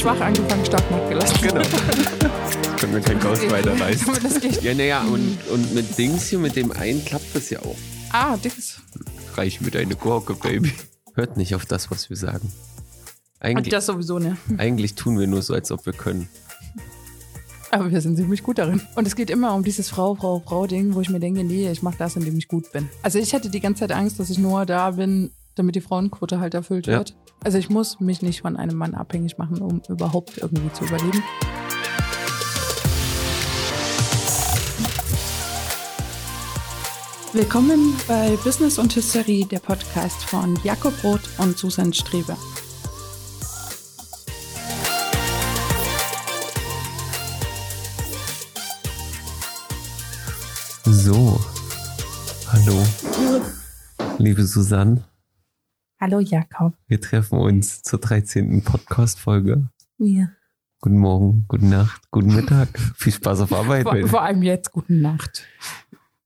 schwach angefangen, stark nachgelassen. Genau. Können wir kein Ghost weiter geht. Ja, naja, und, und mit Dings hier, mit dem einen klappt das ja auch. Ah, Dings. Reich mir deine Gurke, Baby. Hört nicht auf das, was wir sagen. Und Eigentlich, das sowieso, ne? eigentlich tun wir nur so, als ob wir können. Aber wir sind ziemlich gut darin. Und es geht immer um dieses Frau, Frau, Frau-Ding, wo ich mir denke, nee, ich mache das, indem ich gut bin. Also ich hätte die ganze Zeit Angst, dass ich nur da bin, damit die Frauenquote halt erfüllt Ja. wird. Also ich muss mich nicht von einem Mann abhängig machen, um überhaupt irgendwie zu überleben. Willkommen bei Business und Hysterie, der Podcast von Jakob Roth und Susan Strebe. So. Hallo. Liebe Susanne, Hallo Jakob. wir treffen uns zur 13. Podcast-Folge. Ja. Guten Morgen, guten Nacht, guten Mittag. Viel Spaß auf Arbeit. Vor, vor allem jetzt, guten Nacht.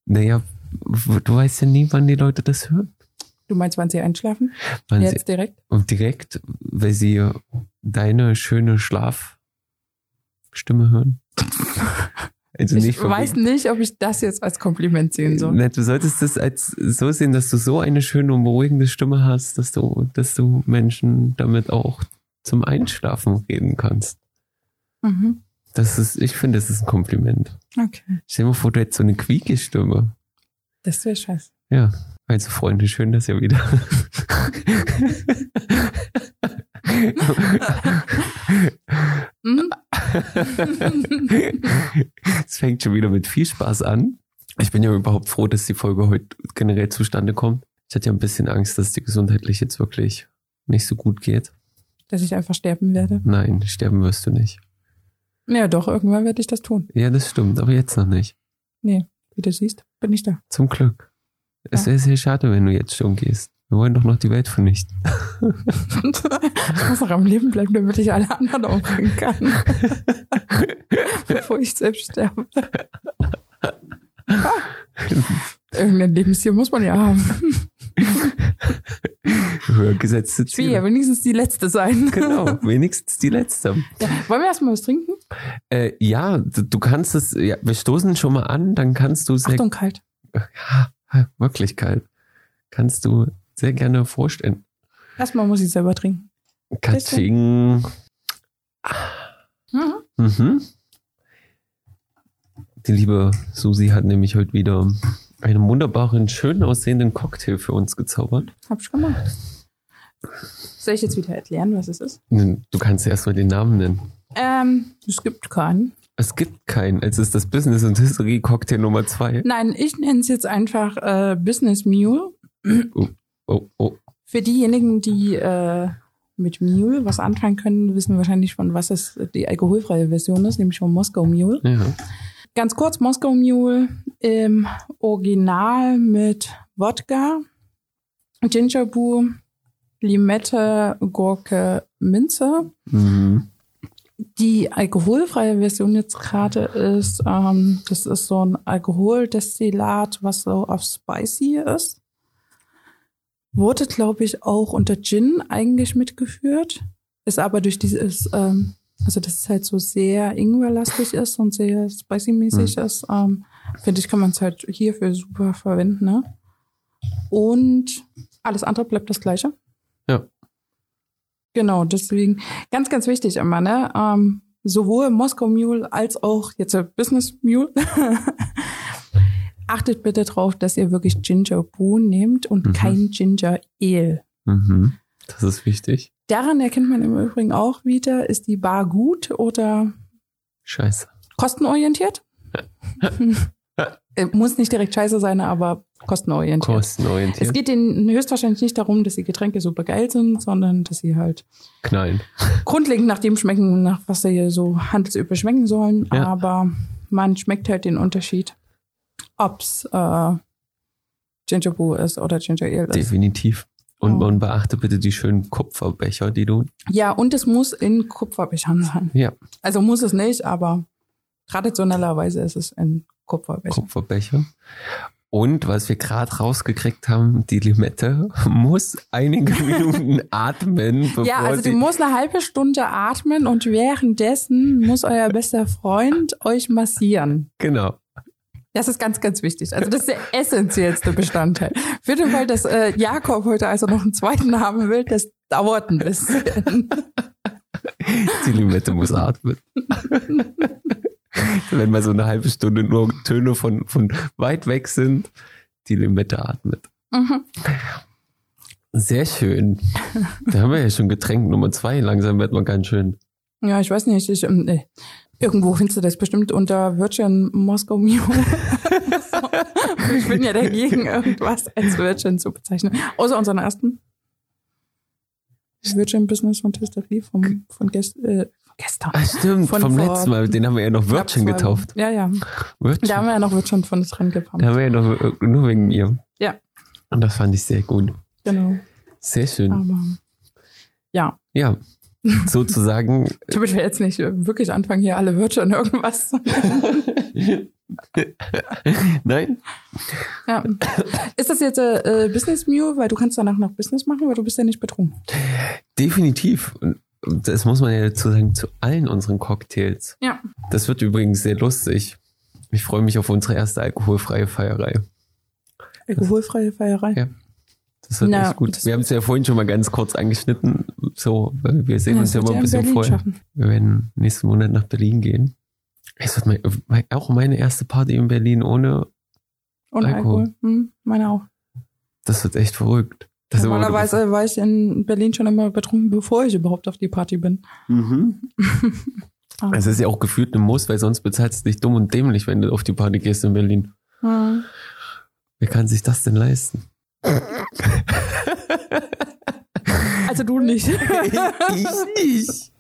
Naja, du weißt ja nie, wann die Leute das hören. Du meinst, wann sie einschlafen? Wann sie, Jetzt direkt? und direkt, weil sie deine schöne Schlafstimme hören. Also Ich weiß nicht, ob ich das jetzt als Kompliment sehen soll. Na, Du solltest das als so sehen, dass du so eine schöne und beruhigende Stimme hast, dass du, dass du Menschen damit auch zum Einschlafen reden kannst. Mhm. Das ist, ich finde, das ist ein Kompliment. Okay. Stell dir mal vor, du hättest so eine quieke Stimme. Das wäre scheiße. Ja. Also Freunde, schön, dass ihr wieder. Mhm. Es fängt schon wieder mit viel Spaß an. Ich bin ja überhaupt froh, dass die Folge heute generell zustande kommt. Ich hatte ja ein bisschen Angst, dass die gesundheitlich jetzt wirklich nicht so gut geht. Dass ich einfach sterben werde. Nein, sterben wirst du nicht. Ja, doch, irgendwann werde ich das tun. Ja, das stimmt, aber jetzt noch nicht. Nee, wie du siehst, bin ich da. Zum Glück. Es Ja. wäre sehr schade, wenn du jetzt schon gehst. Wir wollen doch noch die Welt vernichten. ich muss noch am Leben bleiben, damit ich alle anderen umbringen kann. Bevor ich selbst sterbe. Irgendein Lebensziel muss man ja haben. Höher gesetzte Ich will ja Ziele. wenigstens die Letzte sein. Genau, wenigstens die letzte. Ja. Wollen wir erstmal was trinken? Äh, ja, du, du kannst es, ja, wir stoßen schon mal an, dann kannst du sehr, Achtung, kalt. ja, wirklich kalt, kannst du sehr gerne vorstellen. Erstmal muss ich selber trinken. Katsching. Mhm. Mhm. Die liebe Susi hat nämlich heute wieder einen wunderbaren, schön aussehenden Cocktail für uns gezaubert. Hab ich gemacht. Soll ich jetzt wieder erklären, was es ist? Du kannst ja erstmal den Namen nennen. Ähm, es gibt keinen. Es gibt keinen. Es ist das Business und History Cocktail Nummer zwei. Nein, ich nenne es jetzt einfach äh, Business Mule. Oh, oh. Für diejenigen, die äh, mit Mule was anfangen können, wissen wahrscheinlich von was es die alkoholfreie Version ist, nämlich von Moskau Mule. Ja. Ganz kurz, Moskau Mule im Original mit Wodka, Ginger Brew, Limette, Gurke, Minze. Mhm. Die alkoholfreie Version jetzt gerade ist, ähm, das ist so ein Alkoholdestillat, was so auf spicy ist. Wurde, glaube ich, auch unter Gin eigentlich mitgeführt. Ist aber durch dieses, ähm, also dass es halt so sehr Ingwerlastig ist und sehr spicy-mäßig ist, ähm, finde ich, kann man es halt hierfür super verwenden. Ne? Und alles andere bleibt das gleiche. Ja. Genau, deswegen ganz, ganz wichtig immer, ne? Ähm, sowohl Moskau Mule als auch jetzt der Business Mule. Achtet bitte drauf, dass ihr wirklich Ginger Brew nehmt und Mhm. kein Ginger Ale. Mhm. Das ist wichtig. Daran erkennt man im Übrigen auch wieder, ist die Bar gut oder Scheiße. kostenorientiert? Äh, Muss nicht direkt scheiße sein, aber kostenorientiert. Kostenorientiert. Es geht ihnen höchstwahrscheinlich nicht darum, dass die Getränke super geil sind, sondern dass sie halt Knallen. grundlegend nach dem schmecken, nach was sie hier so handelsüblich schmecken sollen. Ja. Aber man schmeckt halt den Unterschied, ob's äh, Ginger Brew ist oder Ginger Ale ist. Definitiv. Und, Oh. und beachte bitte die schönen Kupferbecher, die du. Ja, und es muss in Kupferbechern sein. Ja, Also muss es nicht, aber traditionellerweise ist es in Kupferbechern. Kupferbecher. Und was wir gerade rausgekriegt haben, die Limette muss einige Minuten atmen, bevor Ja, also sie du musst eine halbe Stunde atmen und währenddessen muss euer bester Freund euch massieren. genau. Das ist ganz, ganz wichtig. Also das ist der essentiellste Bestandteil. Für den Fall, dass äh, Jakob heute also noch einen zweiten haben will, das dauert ein bisschen. Die Limette muss atmen. Wenn mal so eine halbe Stunde nur Töne von, von weit weg sind, die Limette atmet. Mhm. Sehr schön. Da haben wir ja schon Getränk Nummer zwei. Langsam wird man ganz schön. Ja, ich weiß nicht. Ich, ähm. Irgendwo findest du das bestimmt unter Virgin Moscow Mio. so. Ich bin ja dagegen, irgendwas als Virgin zu bezeichnen. Außer unseren ersten. Virgin Business von Twisterie vom, von gest, äh, gestern. Ah, stimmt, Von vom vor letzten Mal. Den haben wir ja noch Virgin getauft. Ja, ja. Virgin. Da haben wir ja noch Virgin von Rennen gepumpt. Da haben wir ja noch äh, nur wegen ihr. Ja. Und das fand ich sehr gut. Genau. Sehr schön. Aber ja, Ja, sozusagen. damit wir jetzt nicht wirklich anfangen, hier alle Virgin irgendwas. zu Nein? ja. Ist das jetzt äh, Business Mew, weil du kannst danach noch Business machen, weil du bist ja nicht betrunken. Definitiv. Und das muss man ja dazu sagen, zu allen unseren Cocktails. Ja. Das wird übrigens sehr lustig. Ich freue mich auf unsere erste alkoholfreie Feierei. Alkoholfreie Feierei. Ja. Das wird Na, echt gut. Wir haben es ja vorhin schon mal ganz kurz angeschnitten. So, weil wir sehen Ja, uns ja immer ein bisschen vorher. Wir werden nächsten Monat nach Berlin gehen. Es wird mein, mein, auch meine erste Party in Berlin ohne, Und Alkohol. Alkohol. Hm, meine auch. das wird echt verrückt. Ist Normalerweise war ich in Berlin schon immer betrunken, bevor ich überhaupt auf die Party bin. Mhm. Es ist ja auch gefühlt ein Muss, weil sonst bezahlst du dich dumm und dämlich, wenn du auf die Party gehst in Berlin. hm. Wer kann sich das denn leisten? Also du nicht. ich nicht.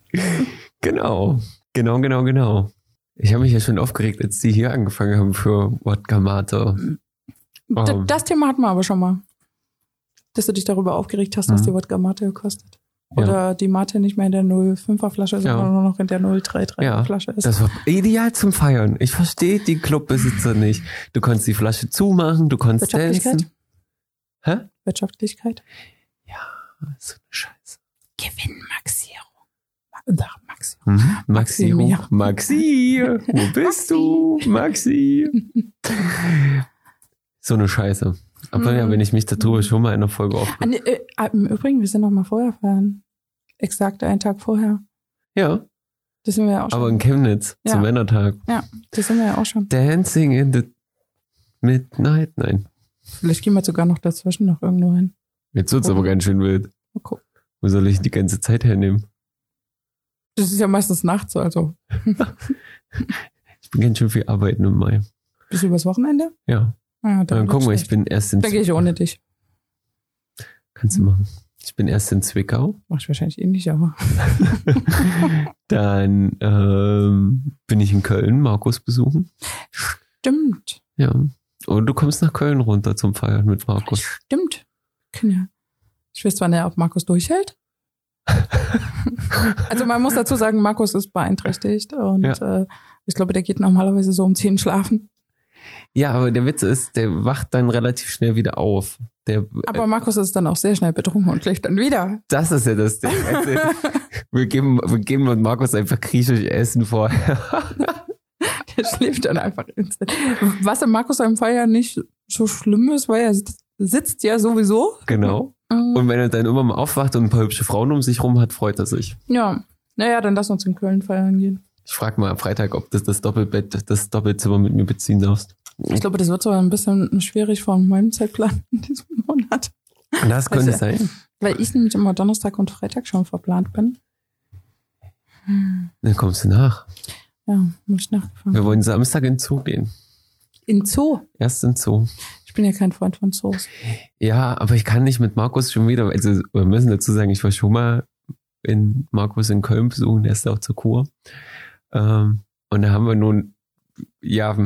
Genau. Genau, genau, genau. Ich habe mich ja schon aufgeregt, als die hier angefangen haben für Wodka Mate. Ähm. Das Thema hatten wir aber schon mal. Dass du dich darüber aufgeregt hast, was Mhm. die Wodka Mate kostet. Ja. Oder die Mate nicht mehr in der 05er Flasche, sondern Ja. nur noch in der 033er Ja, Flasche ist. Das war ideal zum Feiern. Ich verstehe die Clubbesitzer nicht. Du konntest die Flasche zumachen, du konntest Wirtschaftlichkeit? Hä? Wirtschaftlichkeit. So eine Scheiße. Gewinnmaxierung. Maxi. Mhm. Maxi, Maxi, hoch. Maxi, wo bist du? Maxi. So eine Scheiße. Aber Mhm. ja, wenn ich mich darüber schon mal in einer Folge auf. Ah, äh, ah, Im Übrigen, wir sind noch mal vorher fahren. Exakt einen Tag vorher. Ja, Das sind wir ja auch schon. aber in Chemnitz Ja. zum Männertag. das sind wir ja auch schon. Dancing in the Midnight. Nein. Vielleicht gehen wir sogar noch dazwischen noch irgendwo hin. Jetzt wird's aber ganz schön wild. Gucken. Wo soll ich die ganze Zeit hernehmen? Das ist ja meistens nachts, also Ich bin ganz schön viel arbeiten im Mai. bis übers Wochenende. Ja. Ja, Dann wird's guck mal, ich bin erst in Dann gehe ich ohne dich. Kannst du machen. Ich bin erst in Zwickau. Mach ich wahrscheinlich eh nicht, aber. Dann ähm, bin ich in Köln, Markus besuchen. Stimmt. Ja. Und du kommst nach Köln runter zum Feiern mit Markus. Stimmt. Ja. Ich weiß zwar nicht, ob Markus durchhält. also man muss dazu sagen, Markus ist beeinträchtigt und äh, ich glaube, der geht normalerweise so um 10 schlafen. Ja, aber der Witz ist, der wacht dann relativ schnell wieder auf. Der, Aber Markus ist dann auch sehr schnell betrunken und schläft dann wieder. das ist ja das Ding. Also, wir, geben, wir geben Markus einfach griechisch Essen vorher. Der schläft dann einfach instant. Was im Markus am Feiern nicht so schlimm ist, weil er sitzt- ja sowieso. genau. Und wenn er dann immer mal aufwacht und ein paar hübsche Frauen um sich rum hat, freut er sich. Ja. Naja, dann lass uns in Köln feiern gehen. Ich frage mal am Freitag, ob das das Doppelbett, das Doppelzimmer mit mir beziehen darfst. Ich glaube, das wird so ein bisschen schwierig von meinem Zeitplan in diesem Monat. Das könnte Also- sein. Weil ich nämlich immer Donnerstag und Freitag schon verplant bin. Dann kommst du nach. Ja, muss ich nachgefahren. Wir wollen Samstag in Zoo gehen. In Zoo. Erst in Zoo. Ich bin ja kein Freund von Zoos. Ja, aber ich kann nicht mit Markus schon wieder, also wir müssen dazu sagen, ich war schon mal in Markus in Köln besuchen, der ist auch zur Kur. Ähm, und da haben wir nun, ja,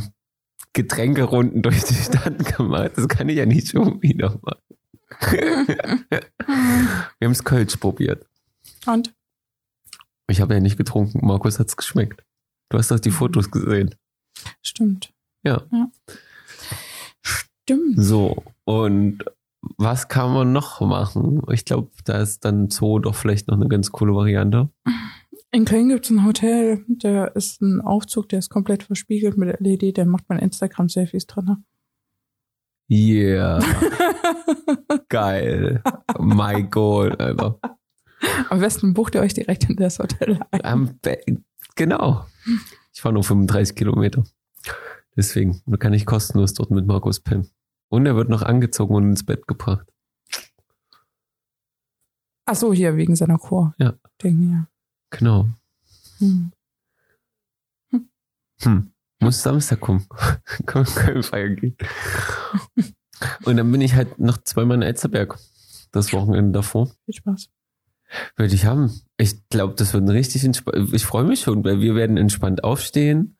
Getränkerunden durch die Stadt gemacht. Das kann ich ja nicht schon wieder machen. wir haben es Kölsch probiert. Und? Ich habe ja nicht getrunken. Markus hat's geschmeckt. Du hast doch die Fotos gesehen. Stimmt. Ja. Stimmt. So, und was kann man noch machen? Ich glaube, da ist dann Zoo doch vielleicht noch eine ganz coole Variante. In Köln gibt es ein Hotel, da ist ein Aufzug, der ist komplett verspiegelt mit LED, der macht man Instagram-Selfies drin. Yeah. Geil. My God, Alter. Am besten bucht ihr euch direkt in das Hotel ein. Am genau. Ich fahre nur 35 Kilometer. Deswegen kann ich kostenlos dort mit Markus pennen. Und er wird noch angezogen und ins Bett gebracht. Ach so, hier wegen seiner Chor. Ja. Ding, ja. Genau. Hm. Hm. Muss Samstag kommen. Können wir feiern gehen. Und dann bin ich halt noch zweimal in Elzerberg. Das Wochenende davor. Viel Spaß. Würde ich haben. Ich glaube, das wird ein richtig entspannt. Ich freue mich schon, weil wir werden entspannt aufstehen,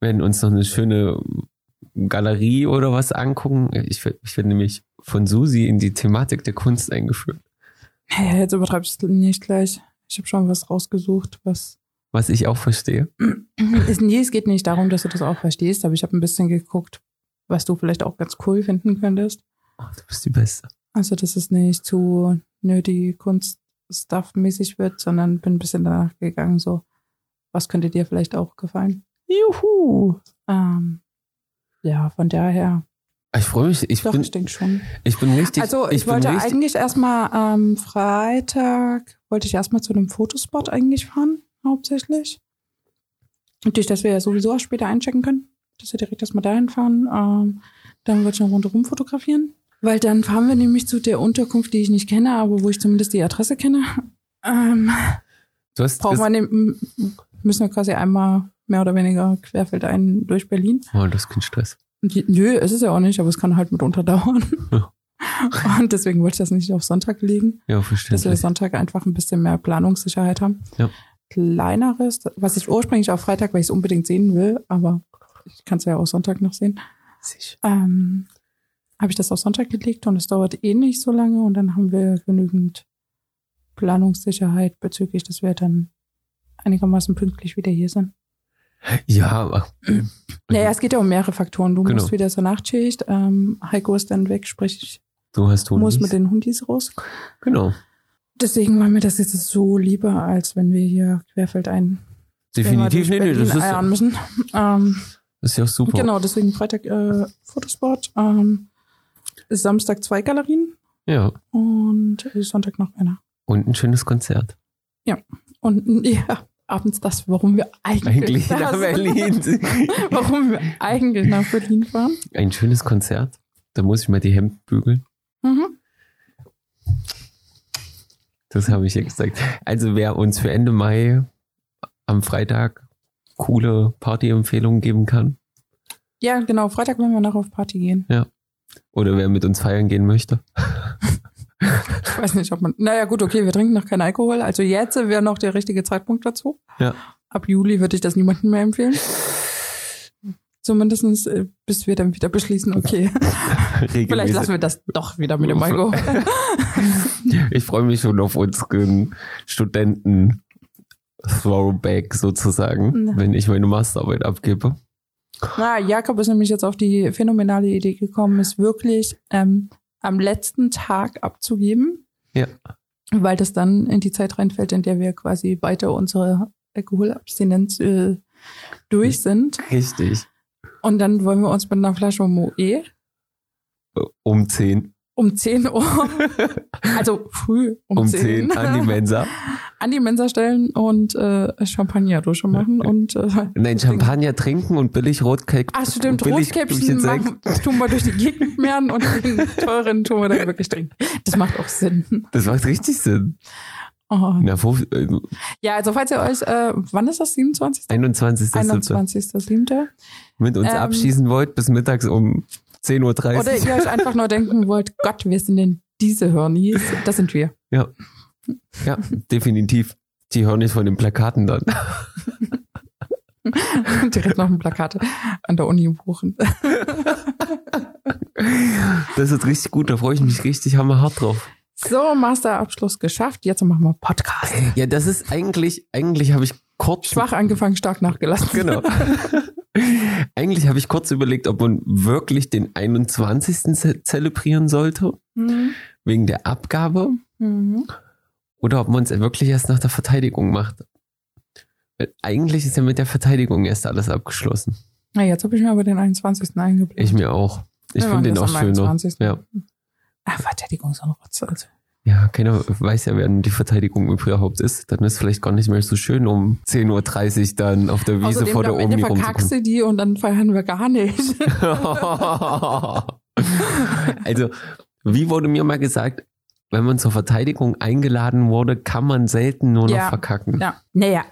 werden uns noch eine schöne Galerie oder was angucken. Ich, ich werde nämlich von Susi in die Thematik der Kunst eingeführt. Hey, jetzt übertreibst du nicht gleich. Ich habe schon was rausgesucht, was. Was ich auch verstehe. Ist, nee, es geht nicht darum, dass du das auch verstehst, aber ich habe ein bisschen geguckt, was du vielleicht auch ganz cool finden könntest. Oh, du bist die Beste. Also, dass es nicht zu nerdy Kunst-Stuff-mäßig wird, sondern bin ein bisschen danach gegangen, so, was könnte dir vielleicht auch gefallen? Juhu. Ähm, ja, von daher, Ich freue mich. Ich doch, bin, ich denke schon. ich bin richtig. Also, ich, bin wollte richtig, eigentlich erstmal am Freitag, wollte ich erstmal zu einem Fotospot eigentlich fahren, hauptsächlich. Und durch das wir ja sowieso auch später einchecken können, dass wir direkt erstmal dahin fahren. Ähm, dann wollte ich eine Runde rumfotografieren. Weil dann fahren wir nämlich zu der Unterkunft, die ich nicht kenne, aber wo ich zumindest die Adresse kenne. Ähm, Du hast brauchen wir ne, müssen wir quasi einmal mehr oder weniger querfeldein durch Berlin. Oh, das ist kein Stress. Die- Nö, ist es ja auch nicht, aber es kann halt mitunter dauern. Ja. Und deswegen wollte ich das nicht auf Sonntag legen, Ja, dass wir. Sonntag einfach ein bisschen mehr Planungssicherheit haben. Ja. Kleineres, was ich ursprünglich auf Freitag, weil ich es unbedingt sehen will, aber ich kann es ja auch Sonntag noch sehen, Sicher. ähm, habe ich das auf Sonntag gelegt und es dauert eh nicht so lange und dann haben wir genügend Planungssicherheit bezüglich, dass wir dann einigermaßen pünktlich wieder hier sind. Ja, aber. Naja, es geht ja um mehrere Faktoren. Du Genau. musst wieder zur Nachtschicht, ähm, Heiko ist dann weg, sprich, ich Du hast Hundis. muss mit den Hundis raus. Genau. Deswegen war mir das jetzt so lieber, als wenn wir hier querfeldein Definitiv. Nee, nee, das ist, müssen. Ähm, das ist ja auch super. genau, deswegen Freitag äh, Fotosport, ähm, Samstag zwei Galerien Ja. und Sonntag noch einer. Und ein schönes Konzert. Und ja, abends das, warum wir eigentlich, Eigentlich nach sind. Berlin. warum wir eigentlich nach Berlin fahren. Ein schönes Konzert. Da muss ich mal die Hemden bügeln. Mhm. Das habe ich ja gesagt. Also wer uns für Ende Mai am Freitag coole Partyempfehlungen geben kann Ja, genau, Freitag wollen wir noch auf Party gehen. Oder wer mit uns feiern gehen möchte. Ich weiß nicht, ob man. Naja, gut, okay, wir trinken noch keinen Alkohol. Also jetzt wäre noch der richtige Zeitpunkt dazu. Ja. Ab Juli würde ich das niemandem mehr empfehlen. Zumindestens, äh, bis wir dann wieder beschließen, okay, vielleicht lassen wir das doch wieder mit dem Alkohol. Ich freue mich schon auf unseren Studenten Throwback sozusagen, Ja. wenn ich meine Masterarbeit abgebe. Na, Jakob ist nämlich jetzt auf die phänomenale Idee gekommen, es wirklich ähm, am letzten Tag abzugeben. Ja. Weil das dann in die Zeit reinfällt, in der wir quasi weiter unsere Alkoholabstinenz äh, durch sind. Richtig. Und dann wollen wir uns mit einer Flasche Moe Um 10. um 10 Uhr, also früh um, Um 10, 10 an die Mensa. an die Mensa stellen und äh, Champagnerdusche machen. Und äh, Nein, Champagner trinken und billig Rotkäppchen. Ach stimmt, Rotkäppchen machen, tun wir durch die Gegend mehren und den teuren tun wir dann wirklich trinken. Das macht auch Sinn. Das macht richtig Sinn. Oh. Na, wo, äh, Ja, also falls ihr euch, äh, wann ist das, 27.? 21. 21.07. mit uns Ähm, abschießen wollt bis mittags um 10.30 Uhr. Oder ihr euch einfach nur denken wollt, Gott, wir sind denn diese Hörnis? Das sind wir. Ja. Ja, definitiv. Die hören nicht von den Plakaten dann. Direkt noch ein Plakat an der Uni buchen. Das ist richtig gut, da freue ich mich richtig hammerhart drauf. So, Masterabschluss geschafft. Jetzt machen wir Podcast. Ja, das ist eigentlich, eigentlich habe ich kurz. Schwach angefangen, stark nachgelassen. Genau. Eigentlich habe ich kurz überlegt, ob man wirklich den 21. ze- zelebrieren sollte, Mhm. wegen der Abgabe, Mhm. oder ob man es wirklich erst nach der Verteidigung macht. Eigentlich ist ja mit der Verteidigung erst alles abgeschlossen. Na, jetzt habe ich mir aber den 21. eingeblendet. Ich mir auch. Ich finde den auch schöner. 21.. Ja. Ah, Verteidigung ist noch Rotze. Also. Ja, keiner weiß ja, wer die Verteidigung überhaupt ist. Dann ist es vielleicht gar nicht mehr so schön, um 10.30 Uhr dann auf der Wiese Außerdem, vor der Omi verkackst rumzukommen. du die und dann feiern wir gar nicht. also, wie wurde mir mal gesagt, wenn man zur Verteidigung eingeladen wurde, kann man selten nur noch Ja. verkacken. ja, naja,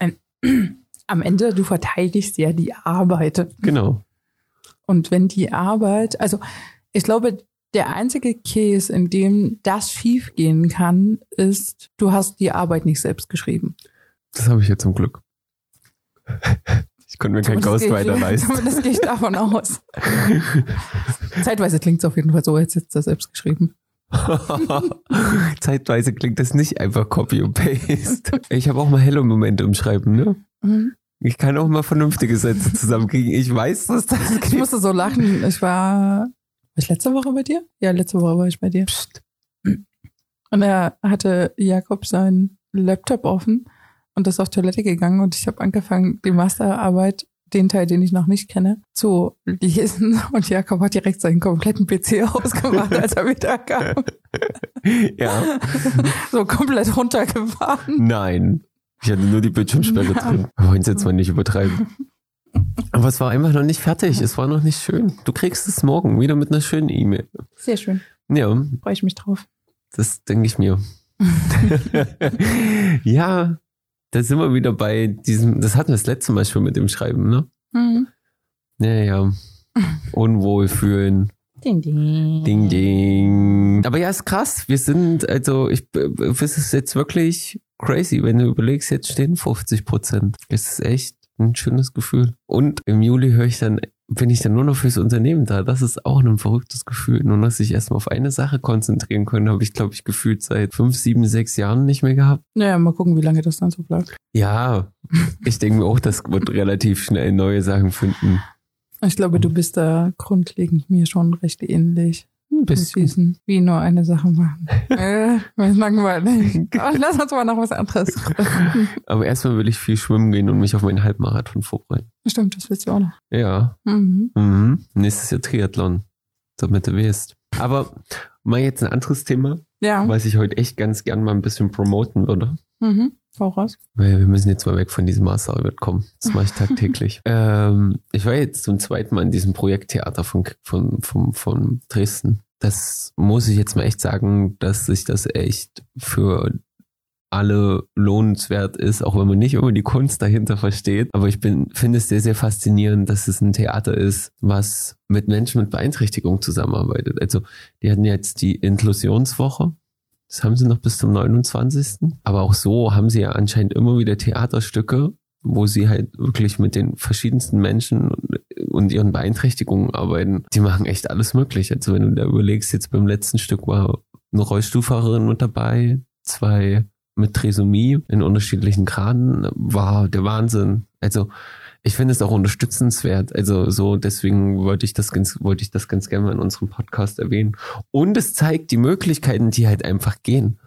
am Ende, du verteidigst ja die Arbeit. Genau. Und wenn die Arbeit, also ich glaube, der einzige Case, in dem das schiefgehen kann, ist, du hast die Arbeit nicht selbst geschrieben. Das habe ich jetzt zum Glück. Ich konnte mir kein Ghostwriter ich- leisten. Zumindest gehe ich davon aus. Zeitweise klingt es auf jeden Fall so, als hättest du das selbst geschrieben. Zeitweise klingt das nicht einfach Copy und Paste. Ich habe auch mal Hello-Momente im Schreiben, ne? Mhm. Ich kann auch mal vernünftige Sätze zusammenkriegen. Ich weiß, dass das Ich geht. musste so lachen. Ich war ich letzte Woche bei dir? Ja, letzte Woche war ich bei dir. Psst. Und er hatte Jakob seinen Laptop offen und ist auf Toilette gegangen und ich habe angefangen, die Masterarbeit, den Teil, den ich noch nicht kenne, zu lesen. Und Jakob hat direkt seinen kompletten PC ausgemacht, als er wieder kam. Ja. So komplett runtergefahren. Nein. Ich hatte nur die Bildschirmsperre Ja. drin. Wir wollen es jetzt mal nicht übertreiben. Aber es war einfach noch nicht fertig. Es war noch nicht schön. Du kriegst es morgen wieder mit einer schönen E-Mail. Sehr schön. Ja, Freue ich mich drauf. das denke ich mir. ja, da sind wir wieder bei diesem, das hatten wir das letzte Mal schon mit dem Schreiben, ne? Mhm. Ja, ja. Unwohlfühlen. Ding, ding. Ding, ding. Aber ja, ist krass. Wir sind, also, ich, das ist jetzt wirklich crazy, wenn du überlegst, jetzt stehen 50 Prozent. Es ist echt ein schönes Gefühl. Und im Juli höre ich dann, bin ich dann nur noch fürs Unternehmen da. Das ist auch ein verrücktes Gefühl. Nur noch sich erstmal auf eine Sache konzentrieren können, habe ich, glaube ich, gefühlt seit fünf, sieben, sechs Jahren nicht mehr gehabt. Naja, mal gucken, wie lange das dann so bleibt. Ja, ich denke mir auch, das wird relativ schnell neue Sachen finden. Ich glaube, du bist da grundlegend mir schon recht ähnlich. Ein bisschen. diesen, wie nur eine Sache machen. äh, mir ist langweilig. Aber lass uns mal noch was anderes. Aber erstmal will ich viel schwimmen gehen und mich auf meinen Halbmarathon vorbereiten. Stimmt, das willst du auch noch. Ja, Mhm. Mhm. Nächstes Jahr Triathlon, damit du weißt. Aber mal jetzt ein anderes Thema, Ja. was ich heute echt ganz gern mal ein bisschen promoten würde. Mhm. Hau raus. Weil wir müssen jetzt mal weg von diesem Masterarbeit kommen. Das mache ich tagtäglich. ähm, ich war jetzt zum zweiten Mal in diesem Projekttheater von, von, von, von Dresden. Das muss ich jetzt mal echt sagen, dass sich das echt für alle lohnenswert ist, auch wenn man nicht immer die Kunst dahinter versteht. Aber ich bin, finde es sehr, sehr faszinierend, dass es ein Theater ist, was mit Menschen mit Beeinträchtigung zusammenarbeitet. Also, die hatten jetzt die Inklusionswoche. Das haben sie noch bis zum 29. Aber auch so haben sie ja anscheinend immer wieder Theaterstücke, wo sie halt wirklich mit den verschiedensten Menschen und ihren Beeinträchtigungen arbeiten. Die machen echt alles möglich. Also wenn du da überlegst, jetzt beim letzten Stück war eine Rollstuhlfahrerin mit dabei, zwei mit Trisomie in unterschiedlichen Graden, war der Wahnsinn. Also ich finde es auch unterstützenswert. Also so, deswegen wollte ich das ganz, wollte ich das ganz gerne mal in unserem Podcast erwähnen. Und es zeigt die Möglichkeiten, die halt einfach gehen.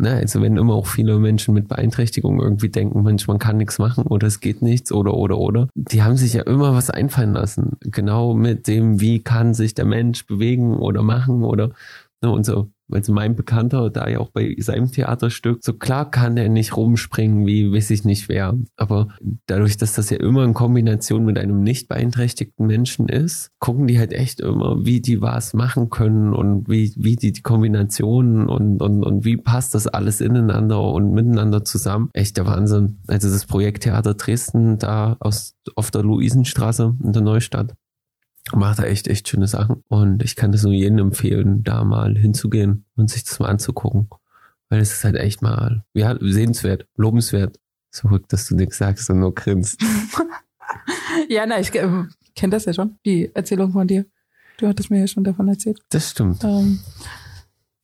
Ne, also wenn immer auch viele Menschen mit Beeinträchtigung irgendwie denken, Mensch, man kann nichts machen oder es geht nichts oder oder oder. Die haben sich ja immer was einfallen lassen. Genau mit dem, wie kann sich der Mensch bewegen oder machen oder ne, und so. Also mein Bekannter, da ja auch bei seinem Theaterstück, so klar kann er nicht rumspringen, wie weiß ich nicht wer. Aber dadurch, dass das ja immer in Kombination mit einem nicht beeinträchtigten Menschen ist, gucken die halt echt immer, wie die was machen können und wie, wie die, die Kombinationen und, und, und wie passt das alles ineinander und miteinander zusammen. Echt der Wahnsinn. Also das Projekt Theater Dresden da aus, auf der Luisenstraße in der Neustadt macht da echt, echt schöne Sachen. Und ich kann das nur jedem empfehlen, da mal hinzugehen und sich das mal anzugucken. Weil es ist halt echt mal, ja, sehenswert, lobenswert. So verrückt, dass du nichts sagst und nur grinst. Ja, na, ich äh, kenne das ja schon, die Erzählung von dir. Du hattest mir ja schon davon erzählt. Das stimmt. Ähm,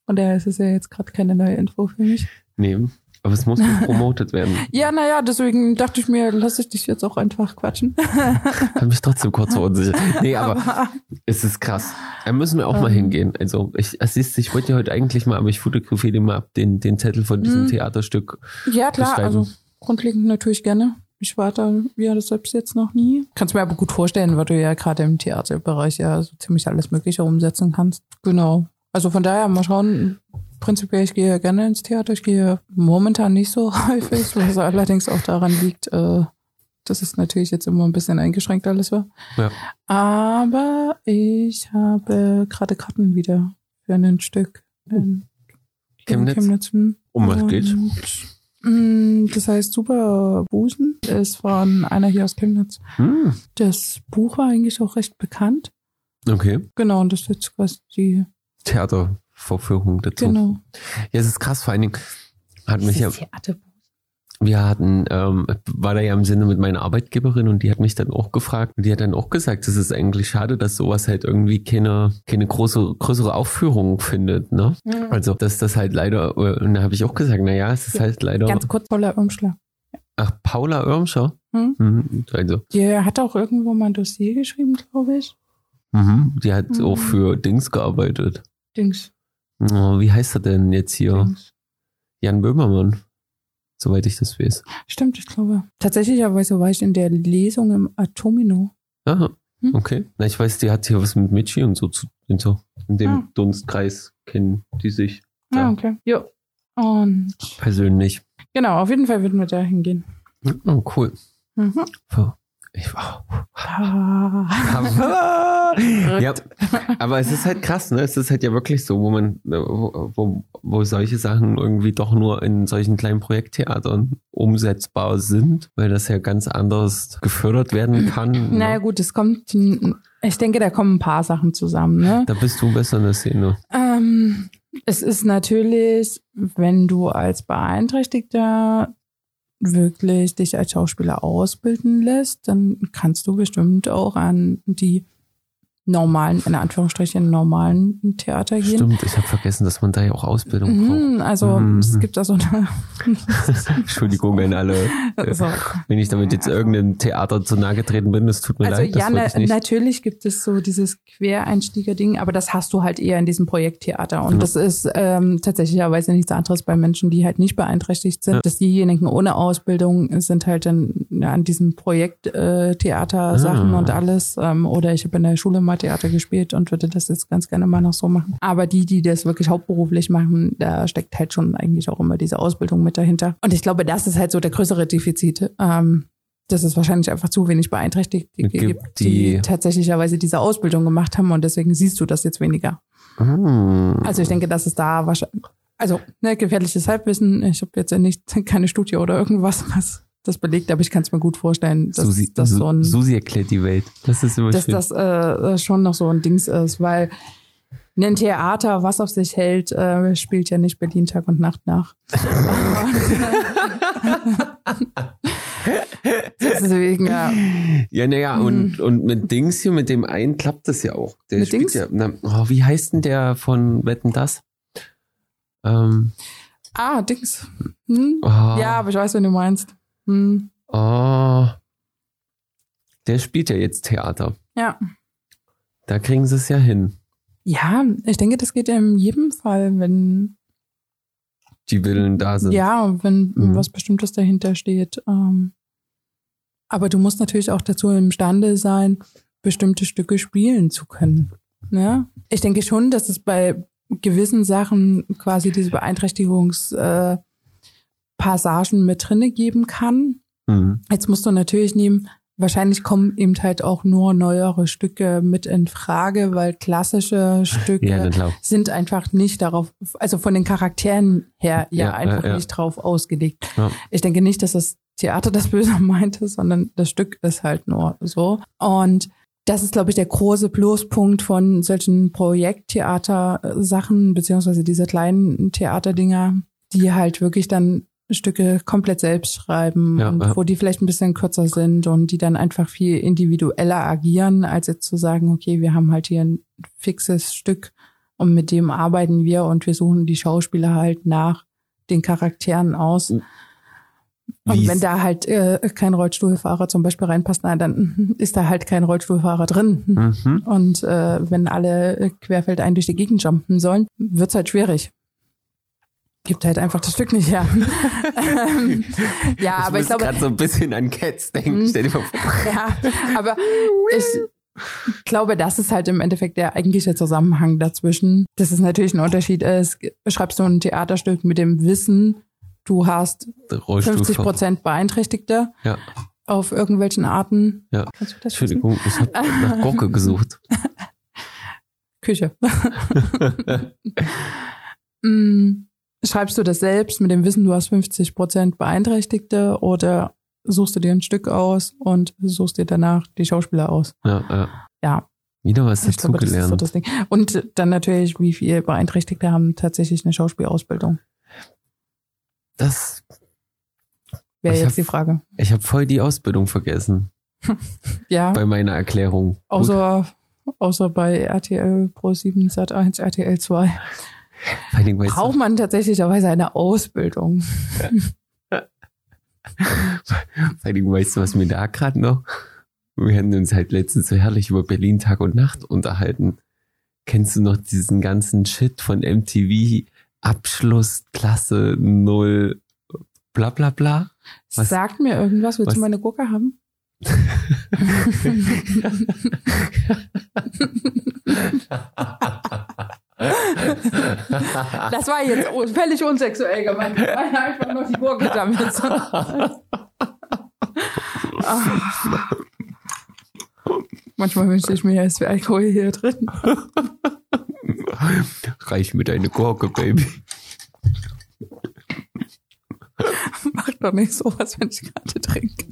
von daher ist es ja jetzt gerade keine neue Info für mich. Nee. Aber es muss promotet werden. Ja, naja, deswegen dachte ich mir, lass ich dich jetzt auch einfach quatschen. Hab mich trotzdem kurz verunsichert. Nee, aber, es ist krass. Da müssen wir auch mal Ähm. hingehen. Also, ich, es ist, ich wollte ja heute eigentlich mal, aber ich fotografiere dir mal ab den, den Zettel von diesem Hm. Theaterstück. Ja, klar, also grundlegend natürlich gerne. Ich war da ja das selbst jetzt noch nie. Kannst mir aber gut vorstellen, weil du ja gerade im Theaterbereich ja so ziemlich alles Mögliche umsetzen kannst. Genau. Also von daher mal schauen. Prinzipiell, ich gehe ja gerne ins Theater. Ich gehe momentan nicht so häufig, was allerdings auch daran liegt, äh, dass es natürlich jetzt immer ein bisschen eingeschränkt alles war. Ja. Aber ich habe gerade Karten wieder für ein Stück in Chemnitz? Chemnitz. hm. Um was geht's? Mm, Das heißt Super Busen ist von einer hier aus Chemnitz. Hm, Das Buch war eigentlich auch recht bekannt. okay. Genau, und das ist jetzt quasi die, Theatervorführung dazu. genau. Ja, es ist krass, vor allen Dingen hat mich ja, wir hatten, ähm, war da ja im Sinne mit meiner Arbeitgeberin und die hat mich dann auch gefragt und die hat dann auch gesagt, es ist eigentlich schade, dass sowas halt irgendwie keine, keine große, größere Aufführung findet, ne? Also, dass das halt leider, äh, und da habe ich auch gesagt, na ja, es ist Ja, halt leider, Ganz kurz, Paula Irmschler. ach, Paula Irmscher, Hm? mhm, also, Die hat auch irgendwo mal ein Dossier geschrieben, glaube ich. mhm, die hat Mhm. auch für Dings gearbeitet. Dings. Oh, wie heißt er denn jetzt hier? Dings. Jan Böhmermann, soweit ich das weiß. Stimmt, ich glaube. Tatsächlicherweise war ich in der Lesung im Atomino. Aha, Hm. okay. Na, ich weiß, die hat hier was mit Michi und so zu, in, so, in dem Ah. Dunstkreis kennen die sich Ah, Ja. okay. Jo. Und persönlich. genau, auf jeden Fall würden wir da hingehen. Oh, cool. Mhm. So. Ich war. Ah. ja, aber es ist halt krass, ne? Es ist halt ja wirklich so, wo man, wo, wo, solche Sachen irgendwie doch nur in solchen kleinen Projekttheatern umsetzbar sind, weil das ja ganz anders gefördert werden kann. Naja ne? gut, es kommt, ich denke, da kommen ein paar Sachen zusammen. Ne? Da bist du besser in der Szene. Ähm, es ist natürlich, wenn du als Beeinträchtigter wirklich dich als Schauspieler ausbilden lässt, dann kannst du bestimmt auch an die normalen, in Anführungsstrichen normalen Theater gehen. Stimmt, ich habe vergessen, dass man da ja auch Ausbildung braucht. Mhm, also Mhm. es gibt da so eine Entschuldigung an alle, äh, so. wenn ich damit jetzt irgendeinem Theater zu nahe getreten bin, das tut mir Also leid, das ja, natürlich gibt es so dieses Quereinsteiger-Ding, aber das hast du halt eher in diesem Projekttheater. Und Ja. das ist ähm, tatsächlicherweise nichts anderes bei Menschen, die halt nicht beeinträchtigt sind. Ja. Dass diejenigen ohne Ausbildung sind halt dann ja, an diesen Projekttheater-Sachen Ah. und alles. Ähm, oder ich habe in der Schule mal Theater gespielt und würde das jetzt ganz gerne mal noch so machen. Aber die, die das wirklich hauptberuflich machen, da steckt halt schon eigentlich auch immer diese Ausbildung mit dahinter. Und ich glaube, das ist halt so der größere Defizit. Ähm, dass es wahrscheinlich einfach zu wenig Beeinträchtigte Gibt, die- die tatsächlicherweise diese Ausbildung gemacht haben und deswegen siehst du das jetzt weniger. Hm. Also ich denke, dass es da wahrscheinlich, also ne, gefährliches Halbwissen, ich habe jetzt ja nicht keine Studie oder irgendwas, was das belegt, aber ich kann es mir gut vorstellen, dass Susi, das so ein, Susi erklärt die Welt. Das ist immer dass schön. das äh, schon noch so ein Dings ist, weil ein Theater, was auf sich hält, äh, spielt ja nicht Berlin Tag und Nacht nach. Deswegen, ja. ja, naja, und, und mit Dings hier, mit dem einen klappt das ja auch. Der Mit Dings? ja, na, oh, wie heißt denn der von Wetten das? Ähm, Ah, Dings. Hm? oh, Ja, aber ich weiß, wen du meinst. Hm. oh, der spielt ja jetzt Theater. Ja. Da kriegen sie es ja hin. Ja, ich denke, das geht in jedem Fall, wenn, Die Willen da sind. ja, wenn Mhm. was Bestimmtes dahinter steht. Ähm, aber du musst natürlich auch dazu imstande sein, bestimmte Stücke spielen zu können. Ja? Ich denke schon, dass es bei gewissen Sachen quasi diese Beeinträchtigungspassagen äh, Passagen mit drinne geben kann. Mhm. Jetzt musst du natürlich nehmen, wahrscheinlich kommen eben halt auch nur neuere Stücke mit in Frage, weil klassische Stücke Ja, na klar. sind einfach nicht darauf, also von den Charakteren her ja, Ja, einfach ja, nicht drauf ausgelegt. Ich denke nicht, dass das Theater das Böse meinte, sondern das Stück ist halt nur so. Und das ist, glaube ich, der große Pluspunkt von solchen Projekttheater-Sachen, beziehungsweise diese kleinen Theaterdinger, die halt wirklich dann Stücke komplett selbst schreiben Ja, und ja. wo die vielleicht ein bisschen kürzer sind und die dann einfach viel individueller agieren, als jetzt zu sagen, okay, wir haben halt hier ein fixes Stück und mit dem arbeiten wir und wir suchen die Schauspieler halt nach den Charakteren aus. Wie Und wenn da halt äh, kein Rollstuhlfahrer zum Beispiel reinpasst, na, dann ist da halt kein Rollstuhlfahrer drin. Mhm. Und äh, wenn alle querfeldein durch die Gegend jumpen sollen, wird's halt schwierig. Gibt halt einfach das Stück nicht her. ähm, ja, aber ich glaube, gerade so ein bisschen an Cats denken. Mhm. Stell dir mal vor. ja, aber ich glaube, das ist halt im Endeffekt der eigentliche Zusammenhang dazwischen. Dass es natürlich ein Unterschied ist. Schreibst du ein Theaterstück mit dem Wissen, du hast Der 50 Rollstuhlfahrer. Prozent Beeinträchtigte Ja, auf irgendwelchen Arten. ja. Kannst du das? Entschuldigung, ich habe nach Gurke gesucht. Küche. Mm, Schreibst du das selbst mit dem Wissen, du hast 50 Prozent Beeinträchtigte oder suchst du dir ein Stück aus und suchst dir danach die Schauspieler aus? Ja, ja. Ja, Wieder was ist so dazugelernt. das Ding. Und dann natürlich, wie viele Beeinträchtigte haben tatsächlich eine Schauspielausbildung? Das, Wäre jetzt hab- die Frage. ich habe voll die Ausbildung vergessen Ja, bei meiner Erklärung. Gut. außer, außer bei RTL Pro 7, Sat 1, RTL 2. Braucht man tatsächlicherweise eine Ausbildung? vor Dingen, weißt du, was mir da gerade noch? Wir hatten uns halt letztens so herrlich über Berlin Tag und Nacht unterhalten. Kennst du noch diesen ganzen Shit von MTV? Abschluss, Klasse, Null, bla bla bla? Was- Sagt mir irgendwas, willst was- du meine Gurke haben? Das war jetzt völlig unsexuell gemeint. Ich meine einfach nur die Gurke damit. Ah. Manchmal wünschte ich mir, es wäre Alkohol hier drin. Reich mir deine Gurke, Baby. Mach doch nicht sowas, wenn ich gerade trinke.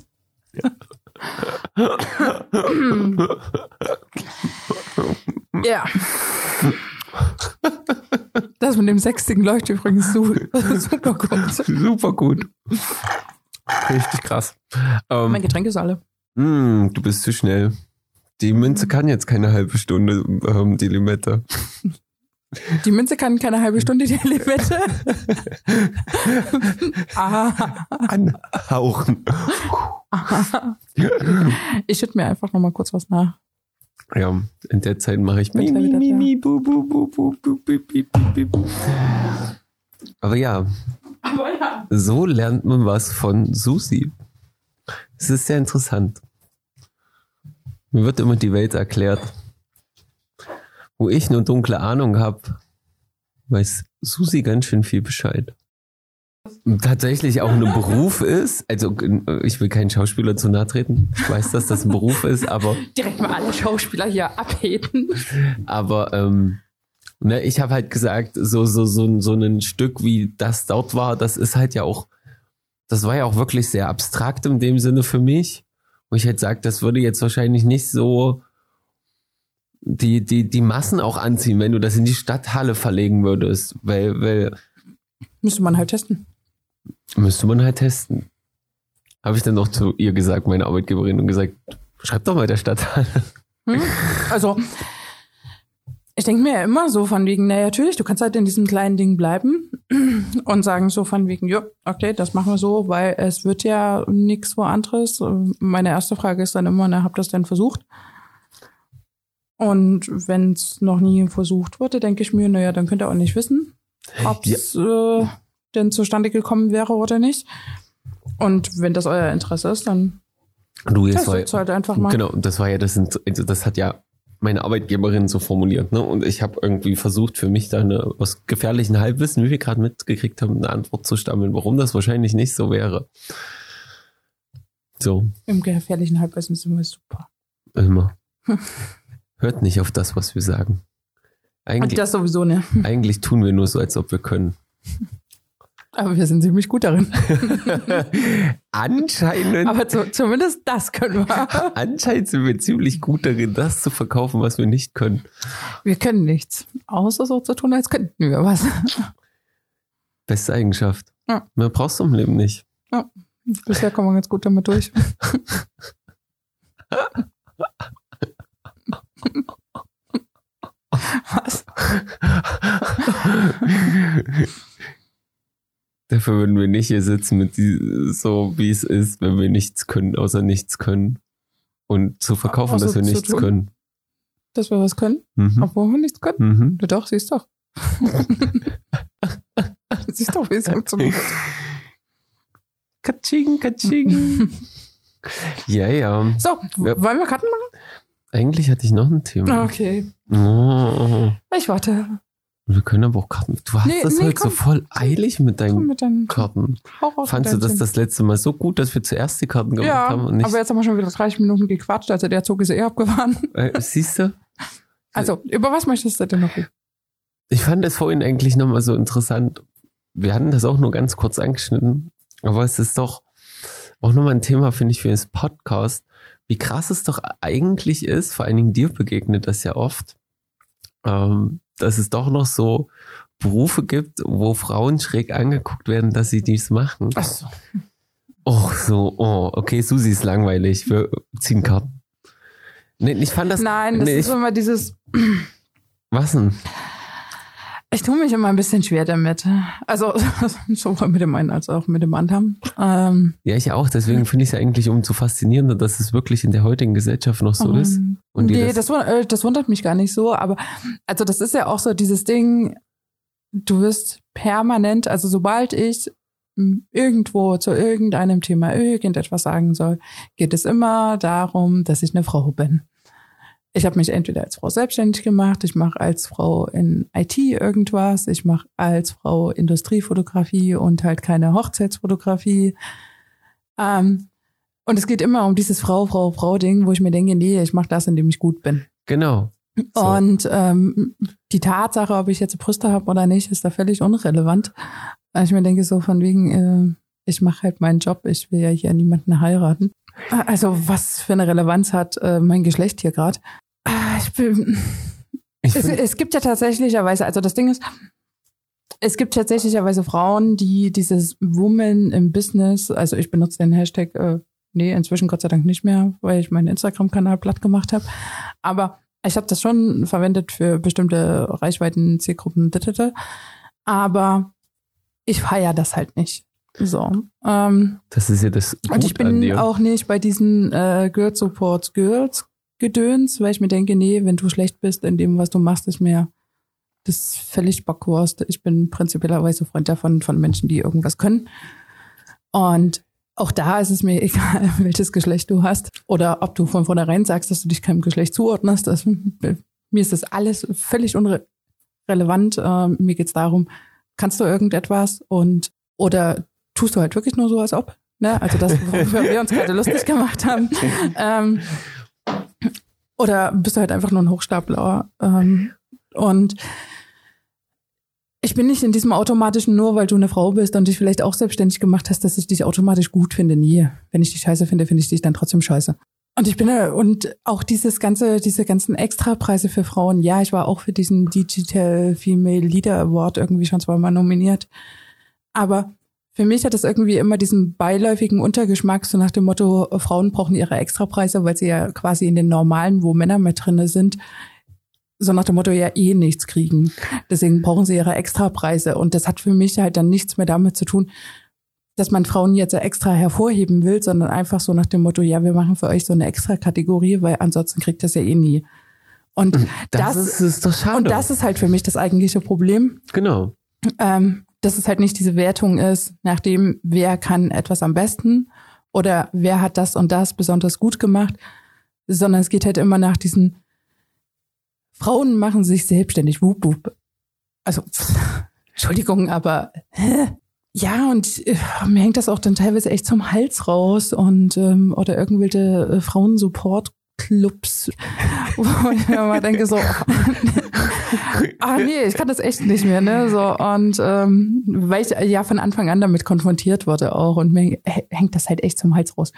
ja. Das mit dem Sechstigen läuft übrigens su super gut. Super gut. Richtig krass. Ähm, Mein Getränk ist alle. Mm, du bist zu schnell. Die Münze kann jetzt keine halbe Stunde, ähm, die Limette. Die Münze kann keine halbe Stunde die Limette. ah, Anhauchen. ich schütte mir einfach noch mal kurz was nach. Ja, in der Zeit mache ich mi, mi, wieder mi, da. mi, bu, bu, bu, bu, bu, bu, bi, bi, bi. Aber ja, Aber ja. so lernt man was von Susi. Es ist sehr interessant. Mir wird immer die Welt erklärt. Wo ich nur dunkle Ahnung habe, weiß Susi ganz schön viel Bescheid. Tatsächlich auch ein Beruf ist, also äh, ich will keinen Schauspieler zu nahe treten, ich weiß, dass das ein Beruf ist, aber Direkt mal alle Schauspieler hier abheben. aber ähm, ne, ich habe halt gesagt, so so so so ein Stück wie das dort war, das ist halt ja auch, das war ja auch wirklich sehr abstrakt in dem Sinne für mich, wo ich halt sage, das würde jetzt wahrscheinlich nicht so die die die Massen auch anziehen, wenn du das in die Stadthalle verlegen würdest, weil weil Müsste man halt testen. Müsste man halt testen. Habe ich dann noch zu ihr gesagt, meine Arbeitgeberin, und gesagt, schreib doch mal der Stadthalle. Hm? Also, ich denke mir ja immer so von wegen, naja, natürlich, du kannst halt in diesem kleinen Ding bleiben und sagen so von wegen, ja, okay, das machen wir so, weil es wird ja nichts wo anderes. Meine erste Frage ist dann immer, na, habt ihr das denn versucht? Und wenn es noch nie versucht wurde, denke ich mir, naja, dann könnt ihr auch nicht wissen, ob es äh, denn zustande gekommen wäre oder nicht. Und wenn das euer Interesse ist, dann Du, jetzt war, halt einfach mal. Genau, und das war ja das, also das hat ja meine Arbeitgeberin so formuliert, ne? Und ich habe irgendwie versucht, für mich da eine, aus gefährlichen Halbwissen, wie wir gerade mitgekriegt haben, eine Antwort zu stammeln, warum das wahrscheinlich nicht so wäre. So, Im gefährlichen Halbwissen sind wir super. immer. Hört nicht auf das, was wir sagen. Und Eigentlich, das sowieso, ne? eigentlich tun wir nur so, als ob wir können. Aber wir sind ziemlich gut darin. Anscheinend, Aber zu, zumindest das können wir. anscheinend sind wir ziemlich gut darin, das zu verkaufen, was wir nicht können. Wir können nichts. Außer so zu tun, als könnten wir was. Beste Eigenschaft. Ja. Mehr brauchst du im Leben nicht. Bisher kommen wir ganz gut damit durch. Was? Dafür würden wir nicht hier sitzen mit die, so wie es ist, wenn wir nichts können, außer nichts können. Und zu verkaufen, Außer dass wir nichts tun. können. Dass wir was können, Mhm. obwohl wir nichts können. Mhm. Du doch, siehst doch. siehst doch, wie es funktioniert. Katsching, katsching. ja, ja. So, Ja. wollen wir Karten machen? Eigentlich hatte ich noch ein Thema. Okay. Oh, Ich warte. Wir können aber auch Karten. Du hast Nee, das nee, heute so komm. voll eilig mit deinen mit deinen Karten. Fandst du das das letzte Mal so gut, dass wir zuerst die Karten gemacht Ja, haben und nicht? aber jetzt haben wir schon wieder 30 Minuten gequatscht, also der Zug ist eh abgefahren. äh, siehst du? Also, über was möchtest du denn noch reden? Ich fand es vorhin eigentlich nochmal so interessant. Wir hatten das auch nur ganz kurz angeschnitten, aber es ist doch auch nochmal ein Thema, finde ich, für das Podcast, wie krass es doch eigentlich ist, vor allen Dingen dir begegnet das ja oft, ähm, dass es doch noch so Berufe gibt, wo Frauen schräg angeguckt werden, dass sie dies machen. Achso. Oh, so, oh, okay, Susi ist langweilig, wir ziehen Karten. Nee, ich fand das, Nein, das nee, ist ich, immer dieses, was denn? Ich tue mich immer ein bisschen schwer damit. Also, sowohl mit dem einen als auch mit dem anderen. Ähm, Ja, ich auch. Deswegen finde ich es ja eigentlich umso faszinierender, dass es wirklich in der heutigen Gesellschaft noch so ist. ähm, Und die nee, das- das, äh, das wundert mich gar nicht so, aber also das ist ja auch so dieses Ding, du wirst permanent, also sobald ich m, irgendwo zu irgendeinem Thema irgendetwas sagen soll, geht es immer darum, dass ich eine Frau bin. Ich habe mich entweder als Frau selbstständig gemacht, ich mache als Frau in IT irgendwas, ich mache als Frau Industriefotografie und halt keine Hochzeitsfotografie. Ähm, und es geht immer um dieses Frau, Frau, Frau-Ding, wo ich mir denke, nee, ich mache das, indem ich gut bin. Genau. So. Und ähm, die Tatsache, ob ich jetzt Brüste habe oder nicht, ist da völlig unrelevant. Weil ich mir denke, so von wegen, äh, ich mache halt meinen Job, ich will ja hier niemanden heiraten. Also was für eine Relevanz hat äh, mein Geschlecht hier gerade? Ich bin, Ich es, es gibt ja tatsächlicherweise, also das Ding ist, es gibt tatsächlicherweise Frauen, die dieses Woman im Business, also ich benutze den Hashtag, äh, nee, inzwischen Gott sei Dank nicht mehr, weil ich meinen Instagram-Kanal platt gemacht habe. Aber ich habe das schon verwendet für bestimmte Reichweiten, Zielgruppen, aber ich feiere das halt nicht. So. Ähm, das ist ja das und Gut ich an bin auch nicht bei diesen äh, Girl Supports Girls Gedöns, weil ich mir denke, nee, wenn du schlecht bist in dem, was du machst, ist mir das völlig Bockwurst. Ich bin prinzipiellerweise Freund davon, von Menschen, die irgendwas können. Und auch da ist es mir egal, welches Geschlecht du hast oder ob du von vornherein sagst, dass du dich keinem Geschlecht zuordnest. Das, mir ist das alles völlig unrelevant. Ähm, mir geht's darum, kannst du irgendetwas und oder tust du halt wirklich nur so, als ob. Ne? Also das, worüber wir uns gerade lustig gemacht haben. Ähm, oder bist du halt einfach nur ein Hochstapler. Ähm, und ich bin nicht in diesem automatischen, nur weil du eine Frau bist und dich vielleicht auch selbstständig gemacht hast, dass ich dich automatisch gut finde. Nie. Wenn ich dich scheiße finde, finde ich dich dann trotzdem scheiße. Und ich bin und auch dieses ganze, diese ganzen Extrapreise für Frauen. Ja, ich war auch für diesen Digital Female Leader Award irgendwie schon zweimal nominiert. Aber für mich hat das irgendwie immer diesen beiläufigen Untergeschmack, so nach dem Motto, Frauen brauchen ihre Extrapreise, weil sie ja quasi in den normalen, wo Männer mit drinne sind, so nach dem Motto ja eh nichts kriegen. Deswegen brauchen sie ihre Extrapreise. Und das hat für mich halt dann nichts mehr damit zu tun, dass man Frauen jetzt extra hervorheben will, sondern einfach so nach dem Motto, ja, wir machen für euch so eine extra Kategorie, weil ansonsten kriegt das ja eh nie. Und das, das, ist, ist doch schade. und das ist halt für mich das eigentliche Problem, genau. ähm, dass es halt nicht diese Wertung ist, nachdem wer kann etwas am besten oder wer hat das und das besonders gut gemacht, sondern es geht halt immer nach diesen Frauen machen sich selbstständig, wup, wup. Also, Entschuldigung, aber hä? ja, und äh, mir hängt das auch dann teilweise echt zum Hals raus und ähm, oder irgendwelche äh, Frauen-Support-Clubs, wo ich mir mal denke, so, ah nee, ich kann das echt nicht mehr, ne? So und ähm, weil ich ja von Anfang an damit konfrontiert wurde auch und mir hängt das halt echt zum Hals raus.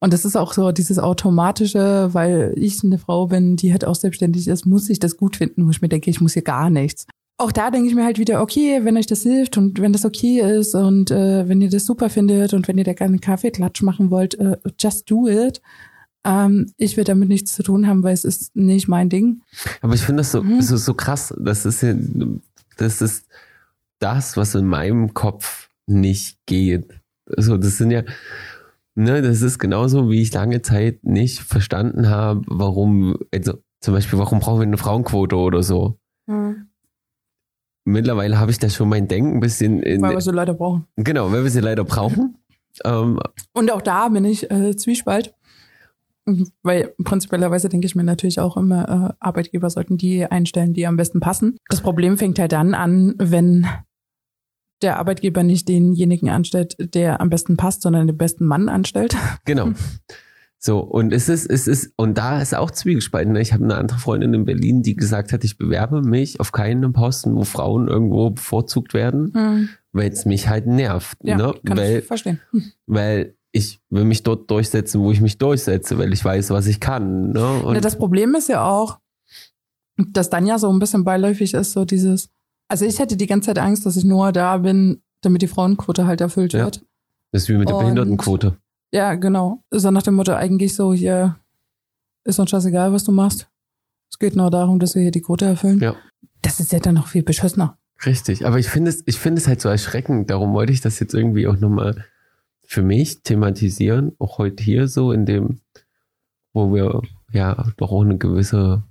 Und das ist auch so dieses automatische, weil ich eine Frau bin, die halt auch selbstständig ist, muss ich das gut finden, wo ich mir denke, ich muss hier gar nichts. Auch da denke ich mir halt wieder, okay, wenn euch das hilft und wenn das okay ist und äh, wenn ihr das super findet und wenn ihr da gerne einen Kaffeeklatsch machen wollt, äh, just do it. Ähm, ich will damit nichts zu tun haben, weil es ist nicht mein Ding. Aber ich finde das so, Mhm. so, so krass. Das ist ja, das ist das, was in meinem Kopf nicht geht. Also das sind ja, ne, das ist genauso, wie ich lange Zeit nicht verstanden habe, warum, also zum Beispiel, warum brauchen wir eine Frauenquote oder so. Mhm. Mittlerweile habe ich da schon mein Denken ein bisschen in, Weil wir so Leute brauchen. genau, weil wir sie leider brauchen. Ähm, Und auch da bin ich äh, Zwiespalt. Mhm, Weil prinzipiellerweise denke ich mir natürlich auch immer, äh, Arbeitgeber sollten die einstellen, die am besten passen. Das Problem fängt halt dann an, wenn der Arbeitgeber nicht denjenigen anstellt, der am besten passt, sondern den besten Mann anstellt. Genau. So, und es ist, es ist, und da ist auch zwiegespalten. ne? Ich habe eine andere Freundin in Berlin, die gesagt hat, ich bewerbe mich auf keinen Posten, wo Frauen irgendwo bevorzugt werden, weil es mich halt nervt. Ja, ne? kann weil, ich verstehen. Weil ich will mich dort durchsetzen, wo ich mich durchsetze, weil ich weiß, was ich kann. Ne? Ja, das Problem ist ja auch, dass dann ja so ein bisschen beiläufig ist, so dieses, also ich hätte die ganze Zeit Angst, dass ich nur da bin, damit die Frauenquote halt erfüllt Ja. wird. das ist wie mit der Und- Behindertenquote. Ja, genau. So nach dem Motto eigentlich so, hier ist uns scheißegal, was du machst. Es geht nur darum, dass wir hier die Quote erfüllen. Ja. Das ist ja dann noch viel beschissener. Richtig, aber ich finde es, ich finde es halt so erschreckend. Darum wollte ich das jetzt irgendwie auch nochmal für mich thematisieren, auch heute hier so in dem, wo wir ja doch auch eine gewisse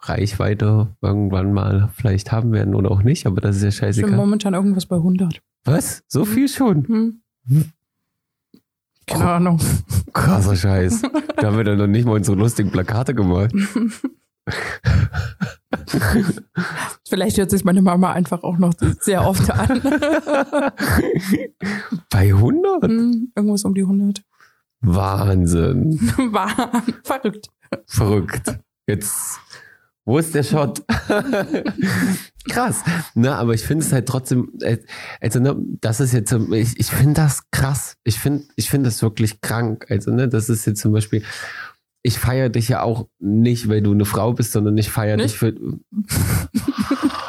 Reichweite irgendwann mal vielleicht haben werden oder auch nicht, aber das ist ja Ich bin scheißegal. momentan irgendwas bei 100. Was? So viel schon? Hm? Keine Ahnung. Krasser Scheiß. Da haben wir dann noch nicht mal unsere lustigen Plakate gemacht. Vielleicht hört sich meine Mama einfach auch noch sehr oft an. Bei 100? Hm, Irgendwas um die 100. Wahnsinn. War verrückt. Verrückt. Jetzt, wo ist der Shot? krass. Ne, aber ich finde es halt trotzdem, äh, also ne, das ist jetzt, ich, ich finde das krass. Ich finde, ich finde das wirklich krank. Also, ne, das ist jetzt zum Beispiel, ich feiere dich ja auch nicht, weil du eine Frau bist, sondern ich feiere dich Nicht? für.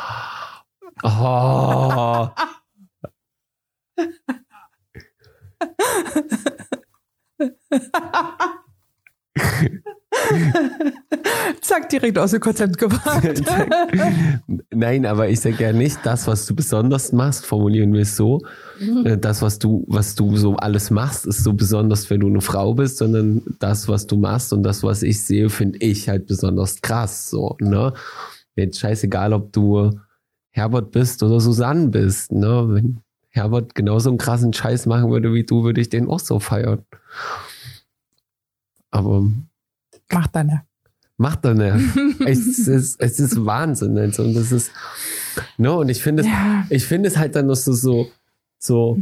Oh. Zack, direkt aus dem Konzept gebracht. Nein, aber ich sage ja nicht, das, was du besonders machst, formulieren wir es so. Äh, Das, was du, was du so alles machst, ist so besonders, wenn du eine Frau bist, sondern das, was du machst und das, was ich sehe, finde ich halt besonders krass. So, ne? Jetzt scheißegal, ob du Herbert bist oder Susanne bist, ne? Wenn Herbert genauso einen krassen Scheiß machen würde wie du, würde ich den auch so feiern. Aber Macht. Macht er nicht. es, ist, es ist Wahnsinn. Also, und das ist, no, und ich finde es, Ja. ich finde es halt dann noch so, so, so,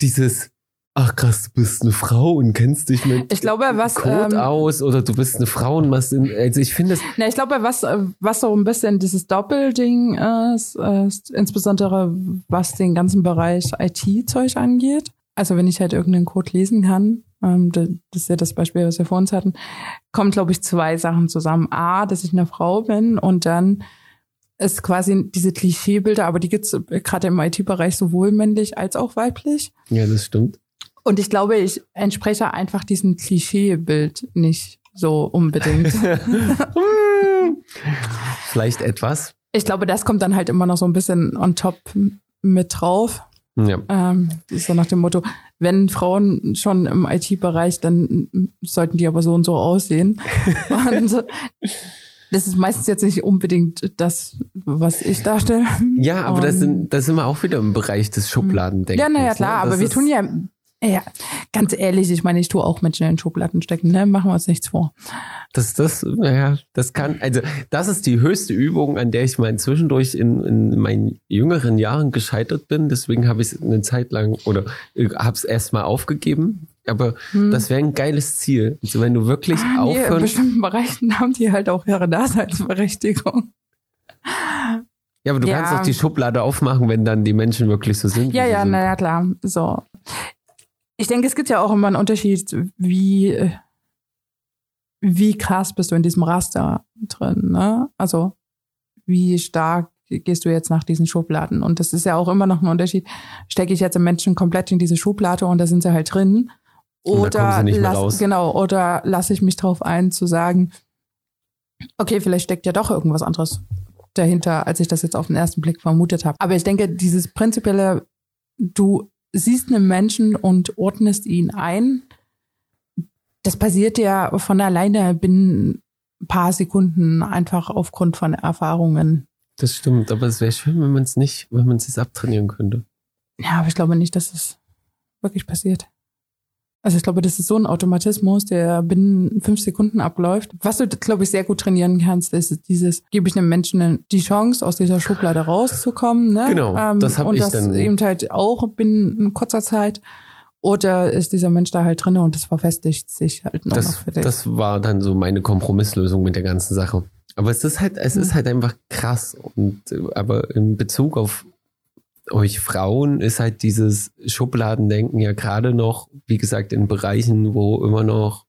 dieses, ach krass, du bist eine Frau und kennst dich mit Ich glaube, was, Code ähm, aus oder du bist eine Frau und machst, in, also ich finde es, Na, ich glaube, was, was so ein bisschen dieses Doppelding ist, ist, insbesondere was den ganzen Bereich IT-Zeug angeht. Also wenn ich halt irgendeinen Code lesen kann, ähm, das ist ja das Beispiel, was wir vor uns hatten, kommen, glaube ich, zwei Sachen zusammen. A, dass ich eine Frau bin und dann ist quasi diese Klischeebilder, aber die gibt's gerade im IT-Bereich sowohl männlich als auch weiblich. ja, das stimmt. Und ich glaube, ich entspreche einfach diesem Klischeebild nicht so unbedingt. Vielleicht etwas. Ich glaube, das kommt dann halt immer noch so ein bisschen on top mit drauf. Ja. Ähm, so nach dem Motto, wenn Frauen schon im IT-Bereich, dann sollten die aber so und so aussehen. und das ist meistens jetzt nicht unbedingt das, was ich darstelle. Ja, aber das sind, das sind wir auch wieder im Bereich des Schubladendenkens. Ja, naja, klar, ne? aber wir tun ja, ja, ganz ehrlich, ich meine, ich tue auch Menschen in Schubladen stecken, ne? Machen wir uns nichts vor. Das, das, naja, das kann, also das ist die höchste Übung, an der ich mal zwischendurch in, in meinen jüngeren Jahren gescheitert bin. Deswegen habe ich es eine Zeit lang oder habe es erstmal aufgegeben. Aber das wäre ein geiles Ziel. Also wenn du wirklich Hm. Ah, nee, in bestimmten Bereichen haben die halt auch ihre Daseinsberechtigung. Ja, aber du Ja. kannst doch die Schublade aufmachen, wenn dann die Menschen wirklich so sind. Ja, ja, naja, klar. So. Ich denke, es gibt ja auch immer einen Unterschied, wie, wie krass bist du in diesem Raster drin, ne? Also, wie stark gehst du jetzt nach diesen Schubladen? Und das ist ja auch immer noch ein Unterschied. Stecke ich jetzt einen Menschen komplett in diese Schublade und da sind sie halt drin? Kommen Oder sie nicht mehr lass, raus. genau, oder lasse ich mich drauf ein zu sagen, okay, vielleicht steckt ja doch irgendwas anderes dahinter, als ich das jetzt auf den ersten Blick vermutet habe. Aber ich denke, dieses prinzipielle du siehst einen Menschen und ordnest ihn ein. Das passiert ja von alleine binnen ein paar Sekunden einfach aufgrund von Erfahrungen. Das stimmt, aber es wäre schön, wenn man es nicht, wenn man es abtrainieren könnte. Ja, aber ich glaube nicht, dass es wirklich passiert. Also ich glaube, das ist so ein Automatismus, der binnen fünf Sekunden abläuft. Was du, glaube ich, sehr gut trainieren kannst, ist dieses, gebe ich einem Menschen die Chance, aus dieser Schublade rauszukommen. Ne? Genau, ähm, das habe Und ich das dann. eben halt auch binnen kurzer Zeit. Oder ist dieser Mensch da halt drin und das verfestigt sich halt noch, noch das, für dich. das war dann so meine Kompromisslösung mit der ganzen Sache. Aber es ist halt, es ist Mhm. halt einfach krass. Und äh, aber in Bezug auf euch Frauen ist halt dieses Schubladendenken ja gerade noch, wie gesagt, in Bereichen, wo immer noch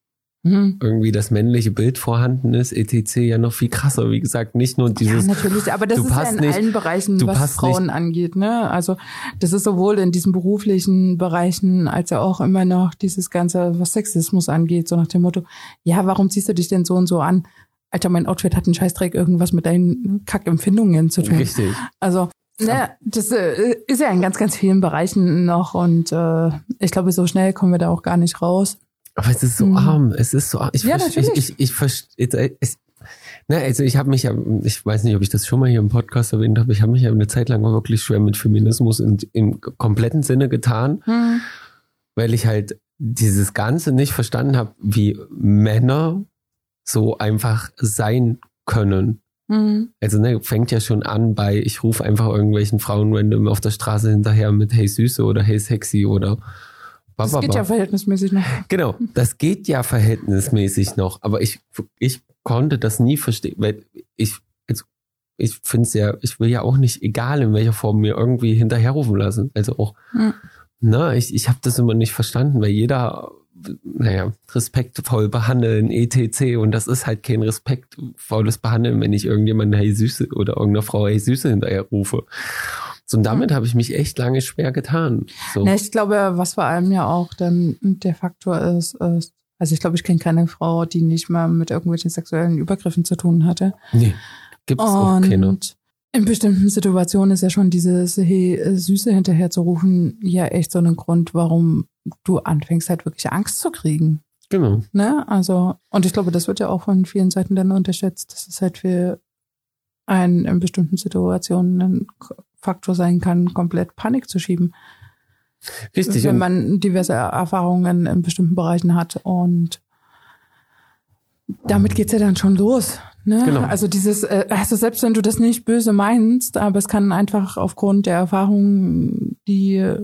Mhm. irgendwie das männliche Bild vorhanden ist, etc. ja noch viel krasser. Wie gesagt, nicht nur Ja, dieses, natürlich, aber das ist ja in nicht- allen Bereichen, was Frauen angeht, ne? Also das ist sowohl in diesen beruflichen Bereichen als ja auch immer noch dieses ganze, was Sexismus angeht, so nach dem Motto, ja, warum ziehst du dich denn so und so an? Alter, mein Outfit hat einen Scheißdreck irgendwas mit deinen Kackempfindungen zu tun. richtig. Also, ne, das äh, ist ja in ganz, ganz vielen Bereichen noch und äh, ich glaube, so schnell kommen wir da auch gar nicht raus. Aber es ist so Mhm. arm. Es ist so arm. Ich Ja, natürlich. Ich, ich, ich verstehe. Es, ne, also ich habe mich ja, ich weiß nicht, ob ich das schon mal hier im Podcast erwähnt habe, ich habe mich ja eine Zeit lang wirklich schwer mit Feminismus in, im kompletten Sinne getan, Hm. weil ich halt dieses Ganze nicht verstanden habe, wie Männer so einfach sein können. Hm. Also ne, fängt ja schon an bei, ich rufe einfach irgendwelchen Frauen random auf der Straße hinterher mit Hey Süße oder Hey Sexy oder Das geht ja verhältnismäßig noch. Genau, das geht ja verhältnismäßig noch, aber ich, ich konnte das nie verstehen, weil ich, also ich finde es ja, ich will ja auch nicht, egal in welcher Form, mir irgendwie hinterherrufen lassen. Also auch, Mhm. na, ich, ich habe das immer nicht verstanden, weil jeder, naja, respektvoll behandeln, etc. Und das ist halt kein respektvolles Behandeln, wenn ich irgendjemanden Hey Süße oder irgendeiner Frau Hey Süße hinterher rufe. So, und damit habe ich mich echt lange schwer getan. So. Na, ich glaube, was vor allem ja auch dann der Faktor ist, ist also ich glaube, ich kenne keine Frau, die nicht mal mit irgendwelchen sexuellen Übergriffen zu tun hatte. Nee, gibt's auch keine. Und in bestimmten Situationen ist ja schon dieses hey, Süße hinterher zu rufen ja echt so ein Grund, warum du anfängst halt wirklich Angst zu kriegen. Genau. Ne? Also, und ich glaube, das wird ja auch von vielen Seiten dann unterschätzt, dass es halt für einen in bestimmten Situationen ein Faktor sein kann, komplett Panik zu schieben Richtig. wenn man diverse Erfahrungen in bestimmten Bereichen hat. Und damit geht's ja dann schon los. Ne? Genau. Also dieses, äh, also selbst wenn du das nicht böse meinst, aber es kann einfach aufgrund der Erfahrungen, die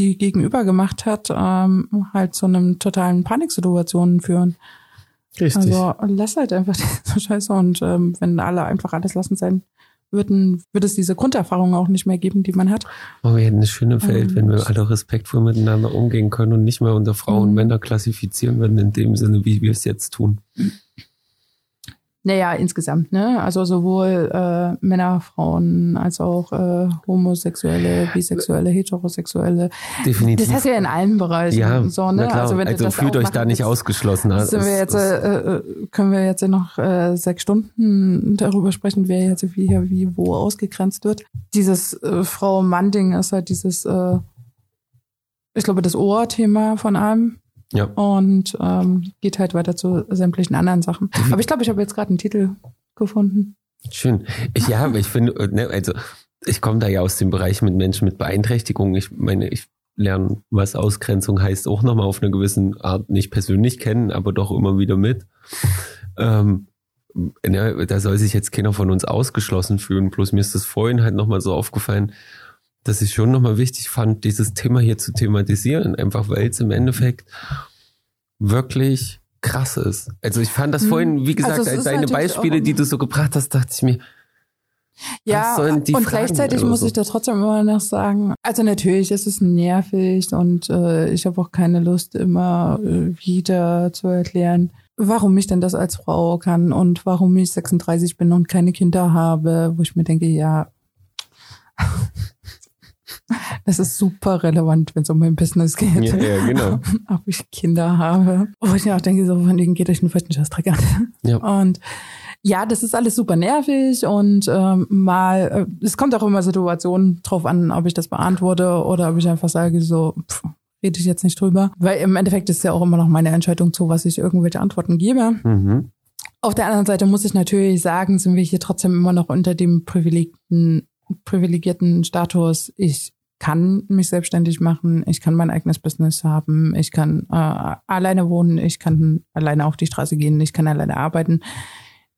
die Gegenüber gemacht hat, ähm, halt zu einem totalen Paniksituationen führen. Richtig. Also lass halt einfach diese Scheiße und ähm, wenn alle einfach alles lassen sein würden, würde es diese Grunderfahrung auch nicht mehr geben, die man hat. Oh, wir hätten eine schöne Welt, Ähm, wenn wir alle respektvoll miteinander umgehen können und nicht mehr unter Frauen und Mhm. Männer klassifizieren würden in dem Sinne, wie wir es jetzt tun. Naja, insgesamt, ne? Also sowohl äh, Männer, Frauen als auch äh, Homosexuelle, Bisexuelle, Heterosexuelle. Definitiv. Das heißt ja in allen Bereichen. ja, so, ne? Also, wenn du das fühlt euch da nicht ausgeschlossen. Ja, Sind wir jetzt, äh, äh, können wir jetzt noch äh, sechs Stunden darüber sprechen, wer jetzt wie hier wie wo ausgegrenzt wird. Dieses äh, Frau-Mann-Ding ist halt dieses, äh, ich glaube, das Ohrthema von allem. Ja. Und ähm, geht halt weiter zu sämtlichen anderen Sachen. Mhm. Aber ich glaube, ich habe jetzt gerade einen Titel gefunden. Schön. Ich, ja, aber ich finde, äh, ne, also ich komme da ja aus dem Bereich mit Menschen mit Beeinträchtigung. Ich meine, ich lerne, was Ausgrenzung heißt, auch nochmal auf eine gewisse Art nicht persönlich kennen, aber doch immer wieder mit. Ähm, ne, da soll sich jetzt keiner von uns ausgeschlossen fühlen. Bloß mir ist das vorhin halt nochmal so aufgefallen, dass ich schon nochmal wichtig fand, dieses Thema hier zu thematisieren. Einfach weil es im Endeffekt wirklich krass ist. Also ich fand das Mhm. vorhin, wie gesagt, Also als deine Beispiele, die du so gebracht hast, dachte ich mir, Ja, und Fragen gleichzeitig muss so? ich da trotzdem immer noch sagen, also natürlich ist es nervig und äh, ich habe auch keine Lust, immer äh, wieder zu erklären, warum ich denn das als Frau kann und warum ich 36 bin und keine Kinder habe, wo ich mir denke, ja, das ist super relevant, wenn es um mein Business geht. Ja, ja, genau. Ob ich Kinder habe. Wo ich mir auch denke, so von denen geht euch feuchten Scheißdreck an. Ja. Und Ja, das ist alles super nervig und ähm, mal, äh, es kommt auch immer Situationen drauf an, ob ich das beantworte oder ob ich einfach sage, so, pff, rede ich jetzt nicht drüber. Weil im Endeffekt ist ja auch immer noch meine Entscheidung zu, was ich irgendwelche Antworten gebe. Mhm. Auf der anderen Seite muss ich natürlich sagen, sind wir hier trotzdem immer noch unter dem privilegierten, privilegierten Status. Ich kann mich selbstständig machen, ich kann mein eigenes Business haben, ich kann äh, alleine wohnen, ich kann alleine auf die Straße gehen, ich kann alleine arbeiten.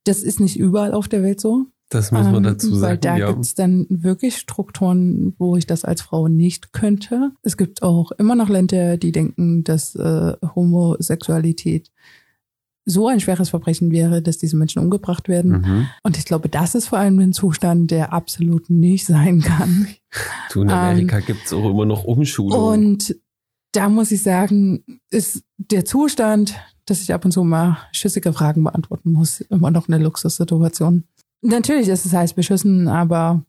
Das ist nicht überall auf der Welt so. Das muss man Ähm, dazu sagen. Weil da ja. gibt's dann wirklich Strukturen, wo ich das als Frau nicht könnte. Es gibt auch immer noch Länder, die denken, dass äh, Homosexualität so ein schweres Verbrechen wäre, dass diese Menschen umgebracht werden. Mhm. Und ich glaube, das ist vor allem ein Zustand, der absolut nicht sein kann. Du, in Amerika gibt's auch immer noch Umschulungen. Ähm, Und da muss ich sagen, ist der Zustand, dass ich ab und zu mal schüssige Fragen beantworten muss, immer noch eine Luxussituation. Natürlich ist es heiß beschissen, aber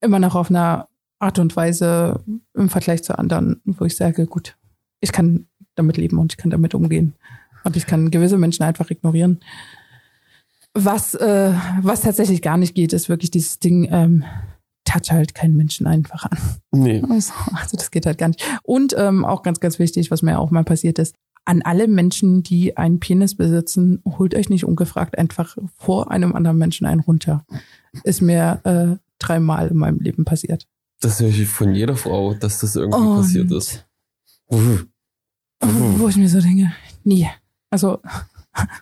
immer noch auf einer Art und Weise im Vergleich zu anderen, wo ich sage, gut, ich kann damit leben und ich kann damit umgehen. Und ich kann gewisse Menschen einfach ignorieren. Was, äh, was tatsächlich gar nicht geht, ist wirklich dieses Ding, ähm, touch halt keinen Menschen einfach an. nee. Also, also das geht halt gar nicht. Und ähm, auch ganz, ganz wichtig, was mir auch mal passiert ist, an alle Menschen, die einen Penis besitzen, holt euch nicht ungefragt einfach vor einem anderen Menschen einen runter. Ist mir äh, dreimal in meinem Leben passiert. Das höre ich von jeder Frau, dass das irgendwie Und passiert ist. Uff. Wo ich mir so denke, nie. Also,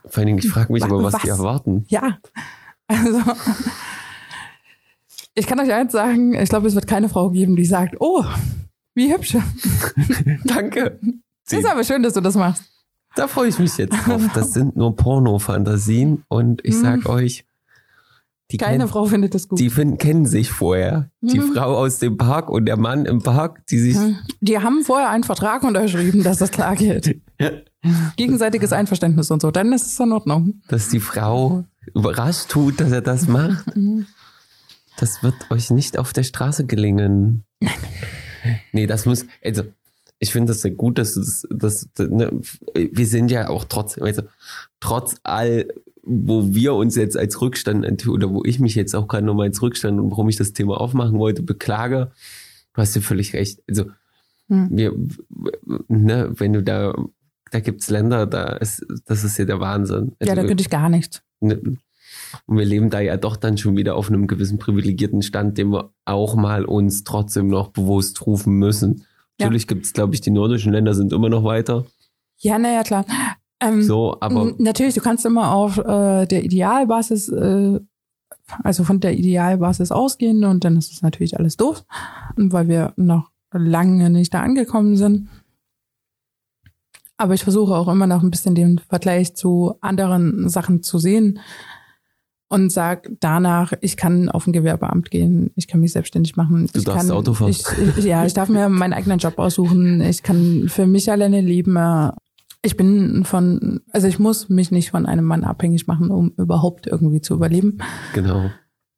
Vor allen Dingen, ich frage mich aber, was, was? die erwarten. ja. Also, ich kann euch eins sagen, ich glaube, es wird keine Frau geben, die sagt, oh, wie hübsch. Danke. Ist aber schön, dass du das machst. Da freue ich mich jetzt drauf. Das sind nur Porno-Fantasien und ich sag euch, die, Keine kennen, Frau findet das gut. die finden, kennen sich vorher. Die Mhm. Frau aus dem Park und der Mann im Park, die sich Die haben vorher einen Vertrag unterschrieben, dass das klar geht. Gegenseitiges Einverständnis und so, dann ist es in Ordnung. dass die Frau überrascht tut, dass er das macht. Das wird euch nicht auf der Straße gelingen. Nee, das muss, also, ich finde das sehr gut, dass du das, das, ne, wir sind ja auch trotz, also, trotz all, wo wir uns jetzt als Rückstand, oder wo ich mich jetzt auch gerade nochmal als Rückstand und warum ich das Thema aufmachen wollte, beklage, du hast ja völlig recht. Also, Hm. wir, ne, wenn du da, da gibt's Länder, da ist, das ist ja der Wahnsinn. Ja, Also, da könnte ich gar nichts. Ne, Und wir leben da ja doch dann schon wieder auf einem gewissen privilegierten Stand, den wir auch mal uns trotzdem noch bewusst rufen müssen. Ja. Natürlich gibt es, glaube ich, die nordischen Länder sind immer noch weiter. Ja, naja, klar. Ähm, So, aber Natürlich, du kannst immer auf äh, der Idealbasis, äh, also von der Idealbasis ausgehen und dann ist es natürlich alles doof, weil wir noch lange nicht da angekommen sind. Aber ich versuche auch immer noch ein bisschen den Vergleich zu anderen Sachen zu sehen und sag danach, ich kann auf ein Gewerbeamt gehen, ich kann mich selbstständig machen. Du ich darfst kann, Auto fahren. Ich, ich, ja, ich darf mir meinen eigenen Job aussuchen. Ich kann für mich alleine leben. Ich bin von, also ich muss mich nicht von einem Mann abhängig machen, um überhaupt irgendwie zu überleben. genau.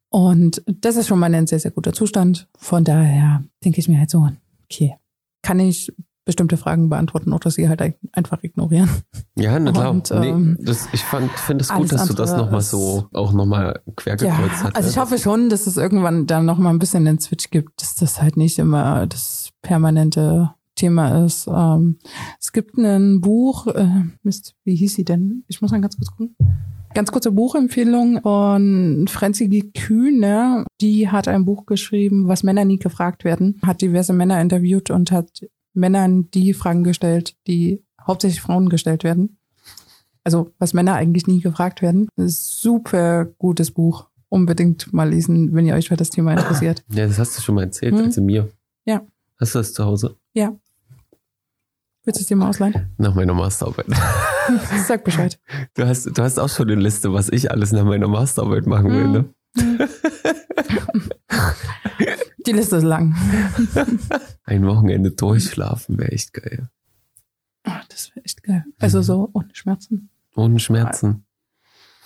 Und das ist schon mal ein sehr, sehr guter Zustand. Von daher denke ich mir halt so, okay, kann ich bestimmte Fragen beantworten oder sie halt ein- einfach ignorieren. Ja, na klar. Und, nee, ähm, das, ich fand, finde es gut, dass du das nochmal so auch nochmal quergekreuzt Ja, hast. also ich hoffe schon, dass es irgendwann dann noch mal ein bisschen den Switch gibt, dass das halt nicht immer das permanente Thema ist. Ähm, es gibt ein Buch, äh, Mist, wie hieß sie denn? Ich muss mal ganz kurz gucken. Ganz kurze Buchempfehlung von Franzi. Kühne. Die hat ein Buch geschrieben, was Männer nie gefragt werden, hat diverse Männer interviewt und hat Männern die Fragen gestellt, die hauptsächlich Frauen gestellt werden. Also was Männer eigentlich nie gefragt werden. Super gutes Buch. Unbedingt mal lesen, wenn ihr euch für das Thema interessiert. Ja, das hast du schon mal erzählt, Hm? also mir. Ja. Hast du das zu Hause? Ja. Willst du es dir mal ausleihen? Nach meiner Masterarbeit. Sag Bescheid. Du hast, du hast auch schon eine Liste, was ich alles nach meiner Masterarbeit machen will, ne? Die Liste ist lang. Ein Wochenende durchschlafen wäre echt geil. Ah, das wäre echt geil. Also so ohne Schmerzen. Ohne Schmerzen.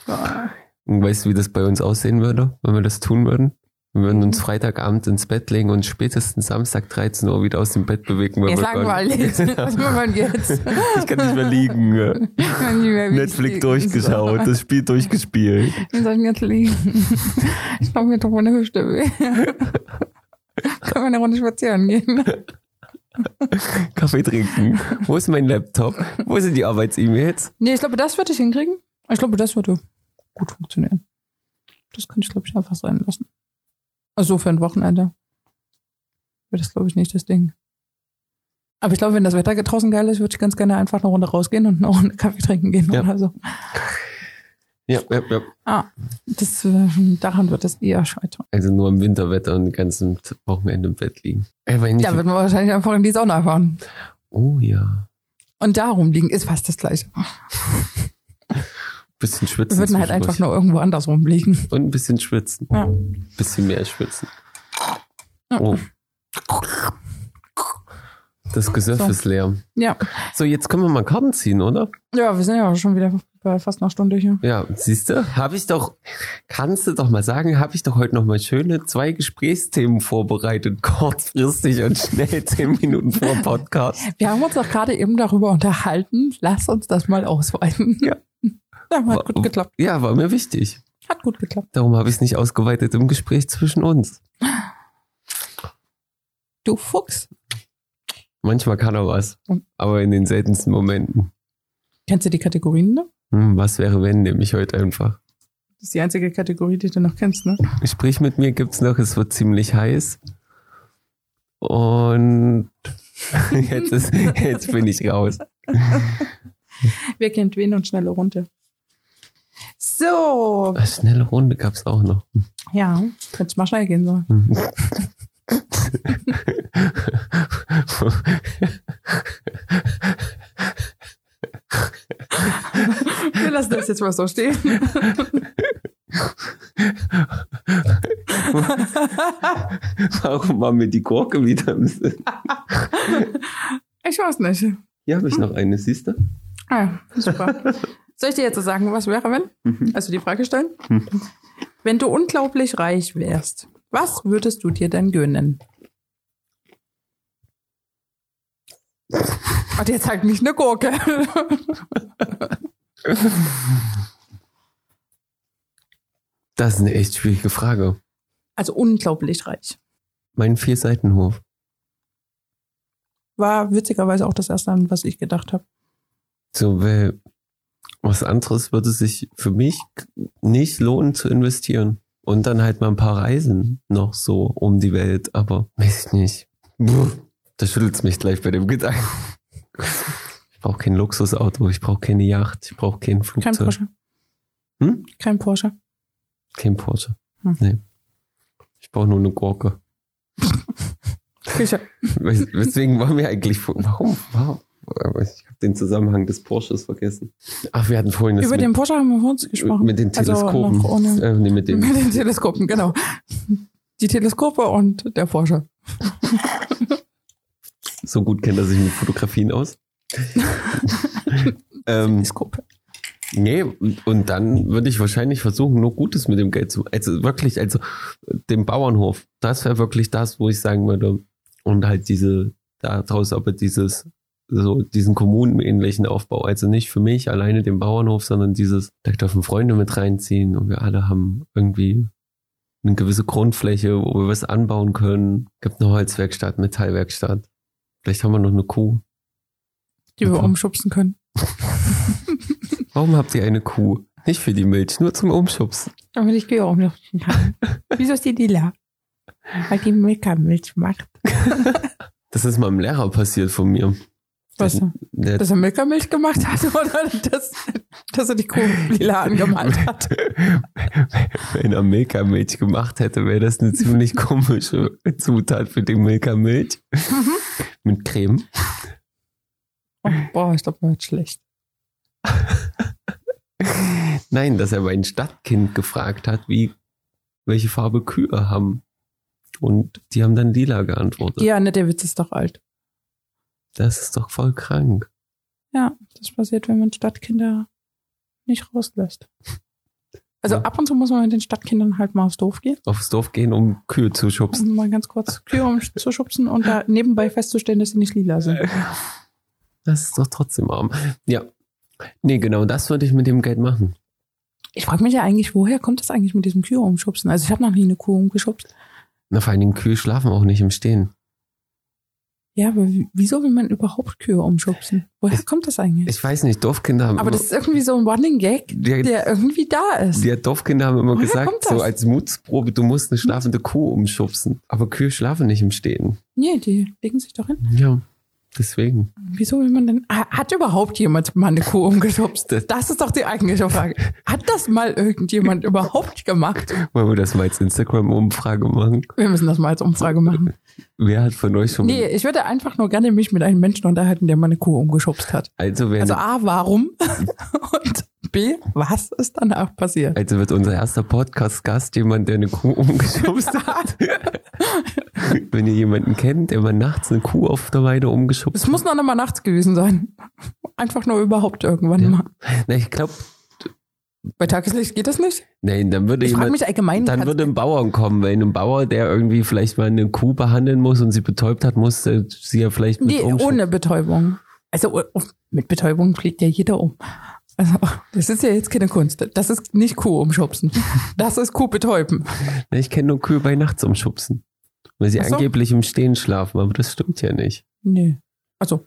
Ah. Und weißt du, wie das bei uns aussehen würde, wenn wir das tun würden? Wir würden uns Freitagabend ins Bett legen und spätestens Samstag 13 Uhr wieder aus dem Bett bewegen. weil Jetzt langweilig. Was machen wir jetzt? ich kann nicht mehr liegen. Ich kann nicht mehr Netflix durchgeschaut, das Spiel durchgespielt. Soll ich denn jetzt liegen? Ich glaube, mir tut meine Hüfte weh. Können wir eine Runde spazieren gehen? Kaffee trinken. Wo ist mein Laptop? Wo sind die Arbeits-E-Mails? Nee, ich glaube, das würde ich hinkriegen. Ich glaube, das würde gut funktionieren. Das könnte ich, glaube ich, einfach sein lassen. Also für ein Wochenende. Wäre das, glaube ich, nicht das Ding. Aber ich glaube, wenn das Wetter draußen geil ist, würde ich ganz gerne einfach eine Runde rausgehen und eine Runde Kaffee trinken gehen Ja. oder so. Ja, ja, ja. Ah, das, äh, daran wird es eher scheitern. Also nur im Winterwetter und den ganzen Wochenende im Bett liegen. Da wird man wahrscheinlich einfach in die Sauna fahren. oh ja. Und darum liegen ist fast das Gleiche. Bisschen schwitzen. Wir würden halt einfach nur irgendwo anders rumliegen. Und ein bisschen schwitzen. Ja. Bisschen mehr schwitzen. Ja. Oh. Das Gesöff So. ist leer. Ja. So, jetzt können wir mal Karten ziehen, oder? Ja, wir sind ja auch schon wieder bei fast einer Stunde hier. Ja, siehst du, habe ich doch, kannst du doch mal sagen, habe ich doch heute noch mal schöne zwei Gesprächsthemen vorbereitet, kurzfristig und schnell zehn Minuten vor dem Podcast. Wir haben uns doch gerade eben darüber unterhalten. Lass uns das mal ausweiten. Ja. Ja, hat gut geklappt. Ja, war mir wichtig. Hat gut geklappt. Darum habe ich es nicht ausgeweitet im Gespräch zwischen uns. Du Fuchs. Manchmal kann er was, aber in den seltensten Momenten. Kennst du die Kategorien, ne? Hm, was wäre, wenn, nehme ich heute einfach. Das ist die einzige Kategorie, die du noch kennst, ne? Sprich mit mir gibt's noch, es wird ziemlich heiß. Und jetzt, ist, jetzt bin ich raus. Wer kennt wen und schnelle Runde? So. Eine schnelle Runde gab's auch noch. Ja, hätte mal schnell gehen sollen. Hm. Wir lassen das jetzt mal so stehen. Warum war mir die Gurke wieder im Sinn? Ich weiß nicht. Hier habe ich noch eine, siehst du? Ah, super. Soll ich dir jetzt sagen, was wäre, wenn? Also die Frage stellen? Wenn du unglaublich reich wärst, was würdest du dir denn gönnen? Ach, jetzt halt nicht eine Gurke. Das ist eine echt schwierige Frage. Also unglaublich reich. Mein Vierseitenhof. War witzigerweise auch das erste, an was ich gedacht habe. So, weil was anderes würde sich für mich nicht lohnen zu investieren. Und dann halt mal ein paar Reisen noch so um die Welt, aber weiß ich nicht. Da schüttelt's mich gleich bei dem Gedanken. Ich brauche kein Luxusauto, ich brauche keine Yacht, ich brauche kein Kein Flugzeug. Porsche. Hm? Kein Porsche. Kein Porsche. Hm. Nee. Ich brauche nur eine Gurke. Wes- Weswegen waren wir eigentlich, warum, warum? Aber Ich habe den Zusammenhang des Porsches vergessen. Ach, wir hatten vorhin das Über mit, den Porsche haben wir vor uns gesprochen. mit den Also Teleskopen. noch ohne- äh, nee, mit den, Mit den Teleskopen, genau. Die Teleskope und der Porsche. so gut kennt er sich mit Fotografien aus. ähm, Teleskope. nee, und und dann würde ich wahrscheinlich versuchen, nur Gutes mit dem Geld zu, also wirklich, also dem Bauernhof, das wäre wirklich das, wo ich sagen würde, und halt diese, daraus aber dieses, so diesen kommunenähnlichen Aufbau, also nicht für mich alleine den Bauernhof, sondern dieses, da dürfen Freunde mit reinziehen und wir alle haben irgendwie eine gewisse Grundfläche, wo wir was anbauen können. Gibt eine Holzwerkstatt, Metallwerkstatt. Vielleicht haben wir noch eine Kuh. Die wir umschubsen können. Warum habt ihr eine Kuh? Nicht für die Milch, nur zum Umschubsen. Damit ich Kühe umschubsen kann. Wieso ist die lila? Weil die Milka-Milch macht. Das ist meinem Lehrer passiert von mir. Was? Der, Dass er Milka-Milch gemacht hat oder dass, dass er die Kuh lila angemalt hat? Wenn er Milka-Milch gemacht hätte, wäre das eine ziemlich komische Zutat für die Milka-Milch. Mit Creme. Oh, boah, ich glaube, mir wird schlecht. Nein, dass er mein Stadtkind gefragt hat, wie, welche Farbe Kühe haben. Und die haben dann lila geantwortet. Ja, ne, der Witz ist doch alt. Das ist doch voll krank. Ja, das passiert, wenn man Stadtkinder nicht rauslässt. Also Ja. ab und zu muss man mit den Stadtkindern halt mal aufs Dorf gehen, Aufs Dorf gehen, um Kühe zu schubsen. um mal ganz kurz Kühe umzuschubsen und da nebenbei festzustellen, dass sie nicht lila sind. Das ist doch trotzdem arm. Ja. Nee, genau, das würde ich mit dem Geld machen. Ich frage mich ja eigentlich, woher kommt das eigentlich mit diesem Kühe umschubsen? Also ich habe noch nie eine Kuh umgeschubst. Na, vor allen Dingen Kühe schlafen auch nicht im Stehen. Ja, aber wie- wieso will man überhaupt Kühe umschubsen? Woher kommt das eigentlich? Ich weiß nicht, Dorfkinder haben aber das ist irgendwie so ein Running Gag, die, der irgendwie da ist. die Dorfkinder haben immer Woher gesagt, so als Mutsprobe, du musst eine schlafende Kuh umschubsen. Aber Kühe schlafen nicht im Stehen. Nee, die legen sich doch hin. Ja, deswegen. Wieso will man denn? Ha- Hat überhaupt jemand mal eine Kuh umgeschubst? Das- Das ist doch die eigentliche Frage. Hat das mal irgendjemand überhaupt gemacht? Wollen wir das mal als Instagram-Umfrage machen? Wir müssen das mal als Umfrage machen. Wer hat von euch schon... Nee, ich würde einfach nur gerne mich mit einem Menschen unterhalten, der mal eine Kuh umgeschubst hat. Also, wer Also A, warum? Und B, was ist danach passiert? Also wird unser erster Podcast-Gast jemand, der eine Kuh umgeschubst hat. Wenn ihr jemanden kennt, der mal nachts eine Kuh auf der Weide umgeschubst Es muss noch einmal nachts gewesen sein. Einfach nur überhaupt irgendwann Ja. mal. hat. Na, ich glaube, Bei Tageslicht geht das nicht? nein, dann würde Ich jemand, mich allgemein. dann würde ein Bauern kommen, weil ein Bauer, der irgendwie vielleicht mal eine Kuh behandeln muss und sie betäubt hat, muss äh, sie ja vielleicht mit nee, ohne Betäubung. Also oh, mit Betäubung fliegt ja jeder um. Also, das ist ja jetzt keine Kunst. Das ist nicht Kuh umschubsen. Das ist Kuh betäuben. Ich kenne nur Kühe bei nachts umschubsen. Weil sie so. angeblich im Stehen schlafen, aber das stimmt ja nicht. Nee. Also,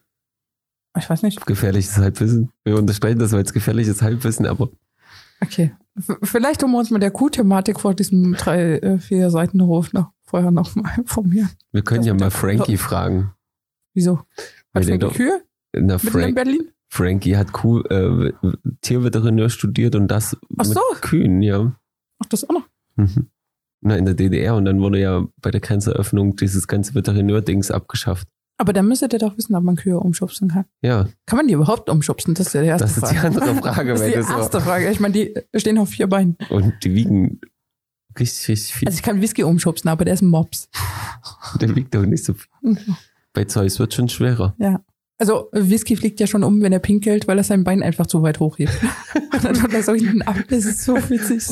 ich weiß nicht. Gefährliches Halbwissen. Wir unterstreichen das als gefährliches Halbwissen, aber Okay. Vielleicht wir uns mit der Kuh-Thematik vor diesem drei, äh, vier Seiten Hof noch vorher noch mal informieren. wir können Das ja mal Frankie fragen. Wieso? Hat Frankie doch- Kühe Na, mitten in Frank, Berlin? Frankie hat Kuh, äh, Tierveterinär studiert und das Ach mit so. Kühen, ja. Ach, das auch noch. Mhm. Na, in der DDR und dann wurde ja bei der Grenzeröffnung dieses ganze Veterinär-Dings abgeschafft. Aber dann müsstet ihr doch wissen, ob man Kühe umschubsen kann. Ja, Kann man die überhaupt umschubsen? Das ist ja die erste das ist die Frage. andere Frage. Das ist die das war- erste Frage. Ich meine, die stehen auf vier Beinen. und die wiegen richtig, richtig viel. Also ich kann Whisky umschubsen, aber der ist ein Mops. der wiegt doch nicht so viel. Bei Zeus wird schon schwerer. Ja. Also Whisky fliegt ja schon um, wenn er pinkelt, weil er sein Bein einfach zu weit hochhebt. Und dann tut er so hinten ab. Das ist so witzig.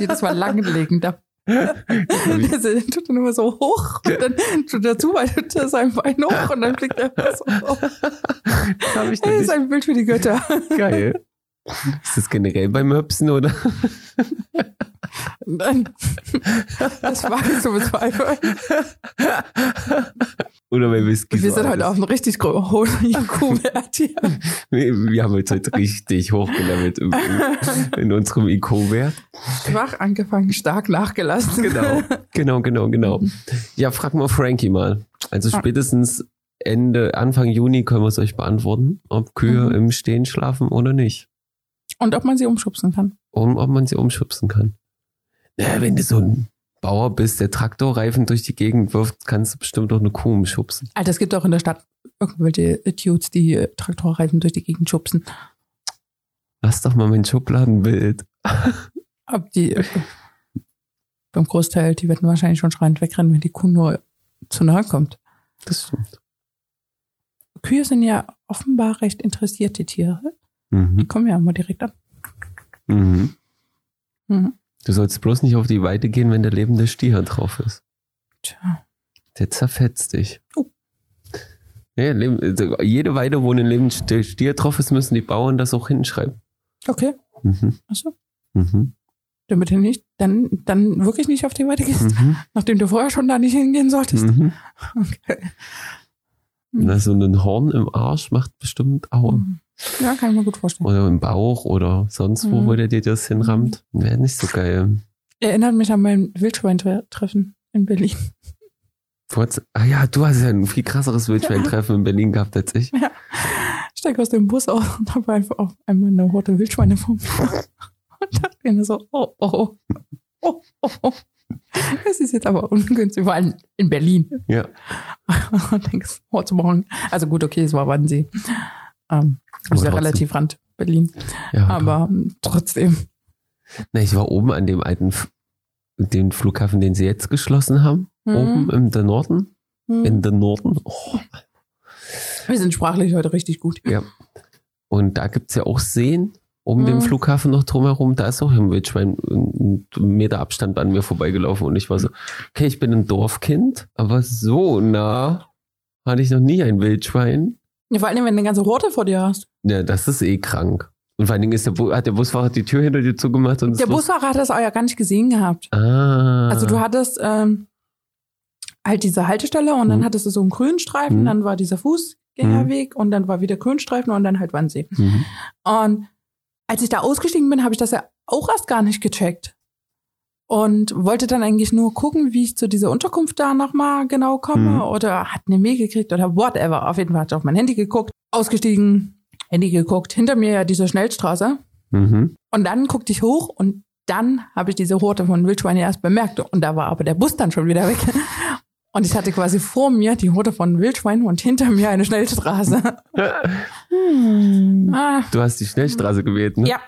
Jedes Mal langlegen. Da. Der tut dann immer so hoch und dann tut er zu weit hinter sein Bein hoch und dann fliegt er so hoch. Das habe ich Das ist ein Bild für die Götter. nicht. Geil. Ist das generell beim Möpsen oder? Nein. Das war ich zu bezweifeln. Oder bei Whisky? Wir sind heute auf einem richtig hohen IQ-Wert hier. Wir, wir haben jetzt heute richtig hochgelevelt in, in unserem IQ-Wert. Schwach angefangen, stark nachgelassen. Genau, genau, genau, genau. Ja, frag mal Frankie mal. Also Ah. spätestens Ende, Anfang Juni können wir es euch beantworten, ob Kühe Mhm. im Stehen schlafen oder nicht. Und ob man sie umschubsen kann. Und ob man sie umschubsen kann. Ja, wenn du so ein Bauer bist, der Traktorreifen durch die Gegend wirft, kannst du bestimmt auch eine Kuh umschubsen. Alter, es gibt auch in der Stadt irgendwelche Dudes, die Traktorreifen durch die Gegend schubsen. Lass doch mal mein Schubladenbild. Ob die beim Großteil, die werden wahrscheinlich schon schreiend wegrennen, wenn die Kuh nur zu nahe kommt. Das stimmt. Kühe sind ja offenbar recht interessierte Tiere. Die Mhm. kommen ja immer direkt an. Mhm. Mhm. Du sollst bloß nicht auf die Weide gehen, wenn der lebende Stier drauf ist. Tja. Der zerfetzt dich. Oh. Ja, also jede Weide, wo ein lebender Stier drauf ist, müssen die Bauern das auch hinschreiben. Okay. Mhm. Achso. Mhm. Damit du nicht, dann, dann wirklich nicht auf die Weite gehst, Mhm. nachdem du vorher schon da nicht hingehen solltest. Mhm. Okay. Na, so ein Horn im Arsch macht bestimmt Aue. Ja, kann ich mir gut vorstellen. Oder im Bauch oder sonst wo, Mhm. wo der dir das hinrammt. Wäre nicht so geil. Erinnert mich an mein Wildschweintreffen in Berlin. Vorz- Ah ja, du hast ja ein viel krasseres Wildschweintreffen in Berlin gehabt als ich. Ich steige aus dem Bus aus und habe einfach auf einmal eine rote Wildschweine vor mir. Und dachte mir so, oh, oh, oh, oh, oh. Das ist jetzt aber ungünstig, vor allem in Berlin. Ja. Und denkst, what's wrong? Also gut, okay, es war Wannsee. Ähm, ist ja relativ Rand Berlin. ja Aber ähm, trotzdem. Na, ich war oben an dem alten, den Flughafen, den sie jetzt geschlossen haben. Mhm. Oben im der Norden. Hm. In der Norden. Oh. Wir sind sprachlich heute richtig gut. Ja. Und da gibt's ja auch Seen. Um den Mhm. Flughafen noch drumherum, da ist auch ein Wildschwein einen Meter Abstand an mir vorbeigelaufen und ich war so, okay, ich bin ein Dorfkind, aber so nah hatte ich noch nie ein Wildschwein. Ja, vor allem, wenn du eine ganze Horde vor dir hast. Ja, das ist eh krank. Und vor allen Dingen ist der, Bu- hat der Busfahrer die Tür hinter dir zugemacht und Der Busfahrer hat das auch ja gar nicht gesehen gehabt. Ah. Also du hattest ähm, halt diese Haltestelle und dann Mhm. hattest du so einen grünen Streifen, Mhm. dann war dieser Fußgängerweg und dann war wieder Grünstreifen und dann halt Wannsee. Mhm. Und als ich da ausgestiegen bin, habe ich das ja auch erst gar nicht gecheckt. Und wollte dann eigentlich nur gucken, wie ich zu dieser Unterkunft da nochmal genau komme Mhm. oder hat eine Mail gekriegt oder whatever. Auf jeden Fall hat ich auf mein Handy geguckt, ausgestiegen, Handy geguckt, hinter mir ja diese Schnellstraße. Mhm. Und dann guckte ich hoch und dann habe ich diese Horde von Wildschweinen erst bemerkt. Und da war aber der Bus dann schon wieder weg. Und ich hatte quasi vor mir die Horde von Wildschweinen und hinter mir eine Schnellstraße. Ah, Du hast die Schnellstraße gewählt, ne? ja.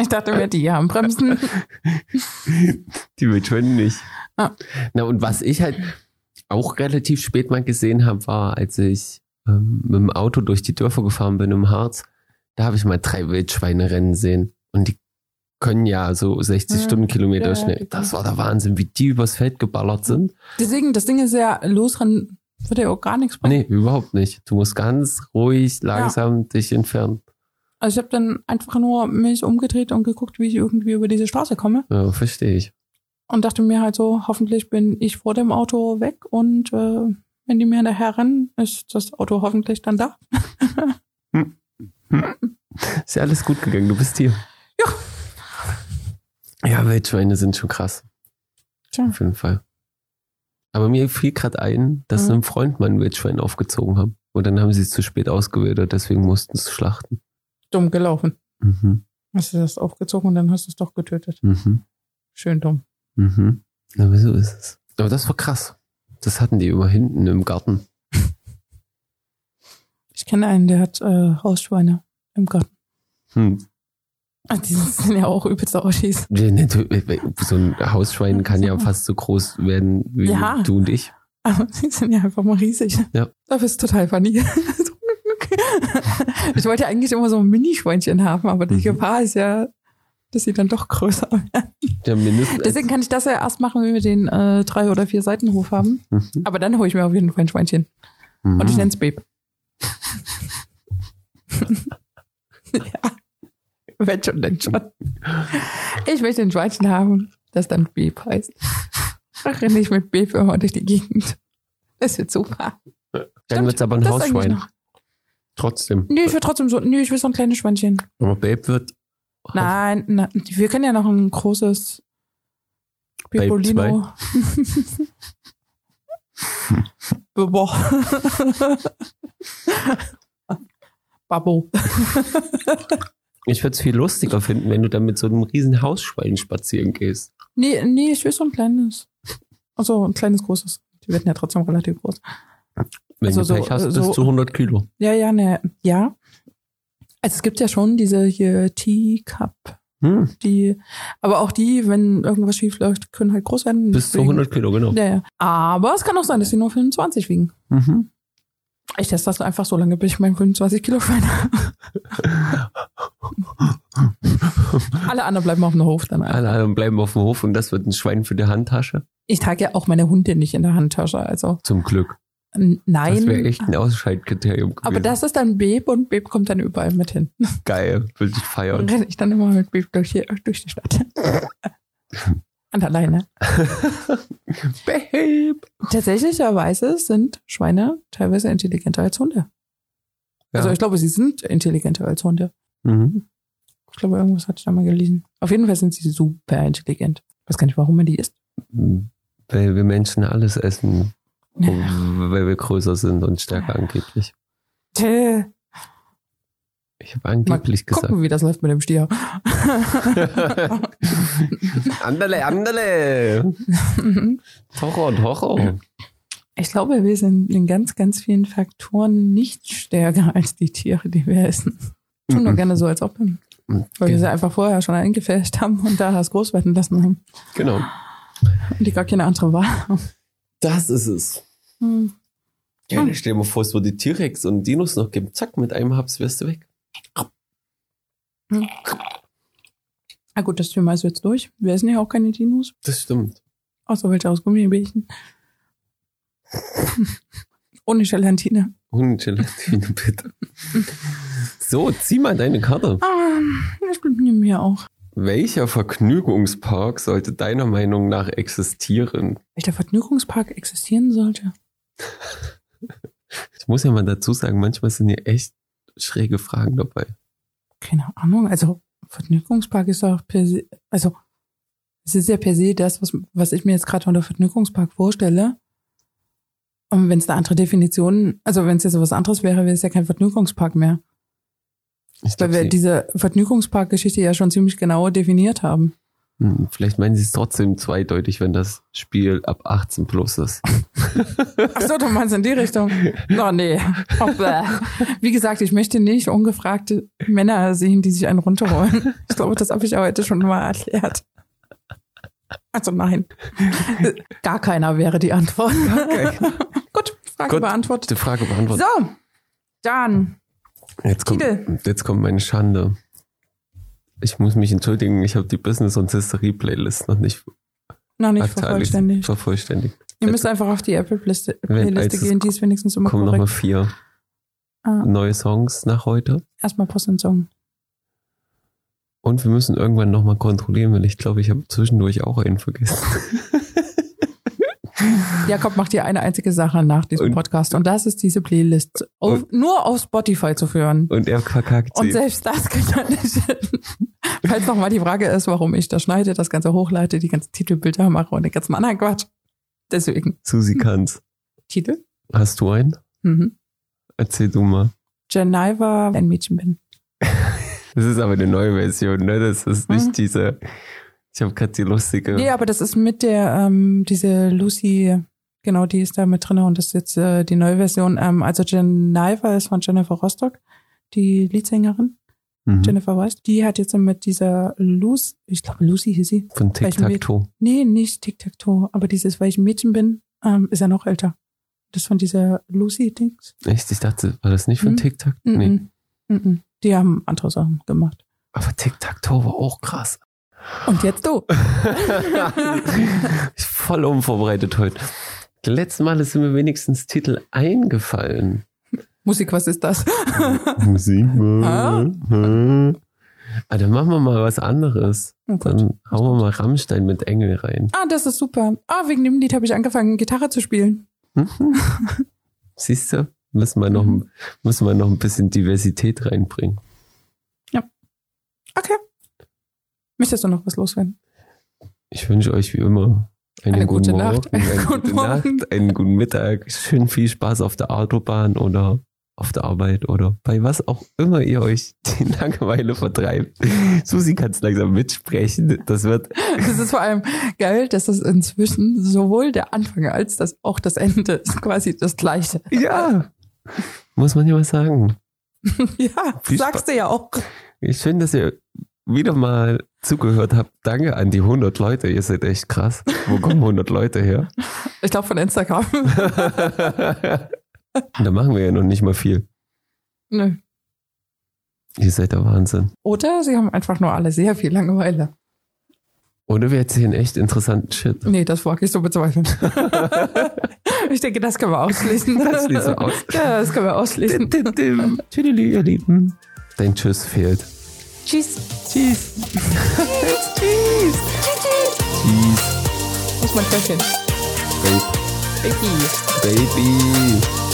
Ich dachte mir, die haben Bremsen. Die Wildschweine nicht. Ah. Na, und was ich halt auch relativ spät mal gesehen habe, war, als ich ähm, mit dem Auto durch die Dörfer gefahren bin im Harz, da habe ich mal drei Wildschweine rennen sehen. Und die können ja so 60 Ja. Stundenkilometer Ja, schnell. die Das war der Wahnsinn, wie die übers Feld geballert sind. Deswegen, das Ding ist ja, losrennen würde ja auch gar nichts bringen. Nee, überhaupt nicht. Du musst ganz ruhig, langsam dich entfernen. Also ich habe dann einfach nur mich umgedreht und geguckt, wie ich irgendwie über diese Straße komme. Ja, verstehe ich. Und dachte mir halt so, hoffentlich bin ich vor dem Auto weg und äh, wenn die mir hinterher rennen, ist das Auto hoffentlich dann da. Ist ja alles gut gegangen, du bist hier. Ja. Ja, Wildschweine sind schon krass. Tja. Auf jeden Fall. Aber mir fiel gerade ein, dass Mhm. einem Freund mal ein Wildschwein aufgezogen haben. Und dann haben sie es zu spät ausgewildert, deswegen mussten sie es schlachten. Dumm gelaufen. Mhm. Hast du das aufgezogen und dann hast du es doch getötet. Mhm. Schön dumm. Mhm. Aber so ist es. Aber das war krass. Das hatten die immer hinten im Garten. Ich kenne einen, der hat äh, Hausschweine im Garten. Hm. Ah, Die sind ja auch übelste Ausschies. Ja, ne, du- So ein Hausschwein kann ja fast so groß werden wie Ja. du und ich. Aber die sind ja einfach mal riesig. Ja. Das ist total funny. ich wollte ja eigentlich immer so ein Mini-Schweinchen haben, aber die Mhm. Gefahr ist ja, dass sie dann doch größer werden. Mindestens. Deswegen kann ich das ja erst machen, wenn wir den äh, drei oder vier Seitenhof haben. Mhm. Aber dann hole ich mir auf jeden Fall ein Schweinchen. Mhm. Und ich nenne es Babe. ja. Wenn schon, denn schon. Ich möchte ein Schweinchen haben, das dann Babe heißt. Dann renne ich mit Babe immer durch die Gegend. Das wird super. Dann wird's aber ein Hausschwein. Trotzdem. Nee, ich will trotzdem so, nee, ich will so ein kleines Schweinchen. Aber Babe wird. Nein, nein, wir können ja noch ein großes Babe Bibolino. Boah. Babo. Ich würde es viel lustiger finden, wenn du dann mit so einem riesen Hausschwein spazieren gehst. Nee, nee, ich will so ein kleines. Also ein kleines, großes. Die werden ja trotzdem relativ groß. Wenn Also du so- Pech hast, so- bis zu 100 Kilo. Ja, ja, ne, ja. Also es gibt ja schon diese hier Teacup, Hm, die, aber auch die, wenn irgendwas schief läuft, können halt groß werden. bis zu Deswegen- 100 Kilo, genau. Ja, ja. Aber es kann auch sein, dass sie nur 25 wiegen. Mhm. Ich teste das einfach so lange, bis ich mein 25 Kilo Schwein habe. Alle anderen bleiben auf dem Hof dann. einfach. Alle anderen bleiben auf dem Hof und das wird ein Schwein für die Handtasche. Ich trage ja auch meine Hunde nicht in der Handtasche, also Zum Glück. nein. Das wäre echt ein Ausscheidkriterium gewesen. aber das ist dann Beb und Beb kommt dann überall mit hin. geil. Will ich Dann feiern. renne ich dann immer mit Beb durch, durch die Stadt. Und alleine. Babe. Tatsächlicherweise sind Schweine teilweise intelligenter als Hunde. Ja. Also ich glaube, sie sind intelligenter als Hunde. Mhm. Ich glaube, irgendwas hatte ich da mal gelesen. Auf jeden Fall sind sie super intelligent. Ich weiß gar nicht, warum man die isst. Weil wir Menschen alles essen, Ja. weil wir größer sind und stärker angeblich. Tö. Ich habe angeblich Mal gesagt. gucken, wie das läuft mit dem Stier. Anderle, anderle. Horror und Horror. Ich glaube, wir sind in ganz, ganz vielen Faktoren nicht stärker als die Tiere, die wir essen. Tun nur Mhm. gerne so, als ob. Weil wir sie einfach vorher schon eingefärbt haben und da das groß werden lassen haben. Genau. Und die gar keine andere Wahl haben. Das ist es. Hm. Ja, stell dir mal vor, es würde T-Rex und Dinos noch geben. Zack, mit einem Haps wärst du weg. Ah gut, das Thema ist jetzt durch. Wir essen ja auch keine Dinos. Das stimmt. Außer welche aus Gummibärchen. Ohne Gelatine. Ohne Gelatine, bitte. So, zieh mal deine Karte. Ah, das bleibt mir auch. Welcher Vergnügungspark sollte deiner Meinung nach existieren? Welcher Vergnügungspark existieren sollte? Ich muss ja mal dazu sagen, manchmal sind hier echt schräge Fragen dabei. Keine Ahnung. Also Vergnügungspark ist doch per se, also es ist ja per se das, was, was ich mir jetzt gerade unter Vergnügungspark vorstelle. Und wenn es eine andere Definition, also wenn es jetzt was anderes wäre, wäre es ja kein Vergnügungspark mehr. Ich glaub, Weil wir sie- diese Vergnügungspark-Geschichte ja schon ziemlich genau definiert haben. Hm, Vielleicht meinen sie es trotzdem zweideutig, wenn das Spiel ab 18 plus ist. Ach so, du meinst in die Richtung? Oh, nee. Bäh. Wie gesagt, ich möchte nicht ungefragte Männer sehen, die sich einen runterholen. Ich glaube, das habe ich heute schon mal erklärt. Also nein. Gar keiner wäre die Antwort. Gut, Frage Gut, beantwortet. Die Frage beantwortet. So, dann. Jetzt kommt, Titel. jetzt kommt meine Schande. Ich muss mich entschuldigen, ich habe die Business- und History-Playlist noch nicht Noch nicht vervollständigt. vervollständigt. Ihr müsst einfach auf die Apple-Playliste gehen, die ist wenigstens immer kommen nochmal korrekt. vier Ah, neue Songs nach heute. erstmal Post und Song. Und wir müssen irgendwann nochmal kontrollieren, weil ich glaube, ich habe zwischendurch auch einen vergessen. Jakob macht hier eine einzige Sache nach diesem Und- Podcast und das ist diese Playlist auf, nur auf Spotify zu führen. Und er verkackt Und sie. selbst das kann er nicht. Falls nochmal die Frage ist, warum ich das schneide, das Ganze hochleite, die ganzen Titelbilder mache und den ganzen anderen Quatsch. Deswegen. Susi kann's. Titel? Hast du einen? Mhm. Erzähl du mal. Geneva, ein Mädchen bin. Das ist aber eine neue Version, ne? Das ist nicht Mhm. diese. Ich habe gerade die lustige. Nee, aber das ist mit der, ähm, diese Lucy, genau, die ist da mit drin und das ist jetzt äh, die neue Version. Ähm, also Geneva ist von Jennifer Rostock, die Leadsängerin. Mhm. Jennifer Weiss, die hat jetzt mit dieser Lucy, ich glaube Lucy hieß sie. Von Tic welchen Tac Toe. Nee, nicht Tic-Tac-Toe, aber dieses, weil ich ein Mädchen bin, ähm, ist er noch älter. Das von dieser Lucy-Dings. Echt? Ich dachte, war das nicht von Mhm. Tic Tac? Mm Nee. Mm -mm. Die haben andere Sachen gemacht. Aber Tic Tac Toe war auch krass. Und jetzt du. ich voll unvorbereitet heute. Die letzten Male sind mir wenigstens Titel eingefallen. Musik, was ist das? Musik. Ah. Ah, dann machen wir mal was anderes. Oh. Dann hauen wir mal Rammstein mit Engel rein. Ah, das ist super. Ah, wegen dem Lied habe ich angefangen, Gitarre zu spielen. Mhm. Siehst du? Müssen wir, noch, Mhm. müssen wir noch ein bisschen Diversität reinbringen. Okay. Möchtest du noch was loswerden? Ich wünsche euch wie immer einen Eine guten gute Morgen, Nacht, eine einen gute guten Morgen. Nacht, einen guten Mittag, schön viel Spaß auf der Autobahn oder auf der Arbeit oder bei was auch immer ihr euch die Langeweile vertreibt. Susi kann es langsam mitsprechen. Das wird Das ist vor allem geil, dass das inzwischen sowohl der Anfang als das auch das Ende ist quasi das gleiche. ja muss man ja mal sagen. Ja, Viel sagst du ja auch. Ich finde, dass ihr wieder mal zugehört habt. Danke an die 100 Leute. Ihr seid echt krass. Wo kommen 100 Leute her? Ich glaube von Instagram. da machen wir ja noch nicht mal viel. Nö. Ihr seid der Wahnsinn. Oder sie haben einfach nur alle sehr viel Langeweile. Oder wir erzählen echt interessanten Shit. Nee, das wage ich so bezweifeln. ich denke, das können wir ausschließen. Das aus. Ja, das können wir ausschließen. Tschüdelü, ihr Lieben. Dein Tschüss fehlt. Tschüss. Tschüss. Tschüss. Tschüss. Tschüss. Wo ist mein Köpfchen? Baby. Baby. Baby.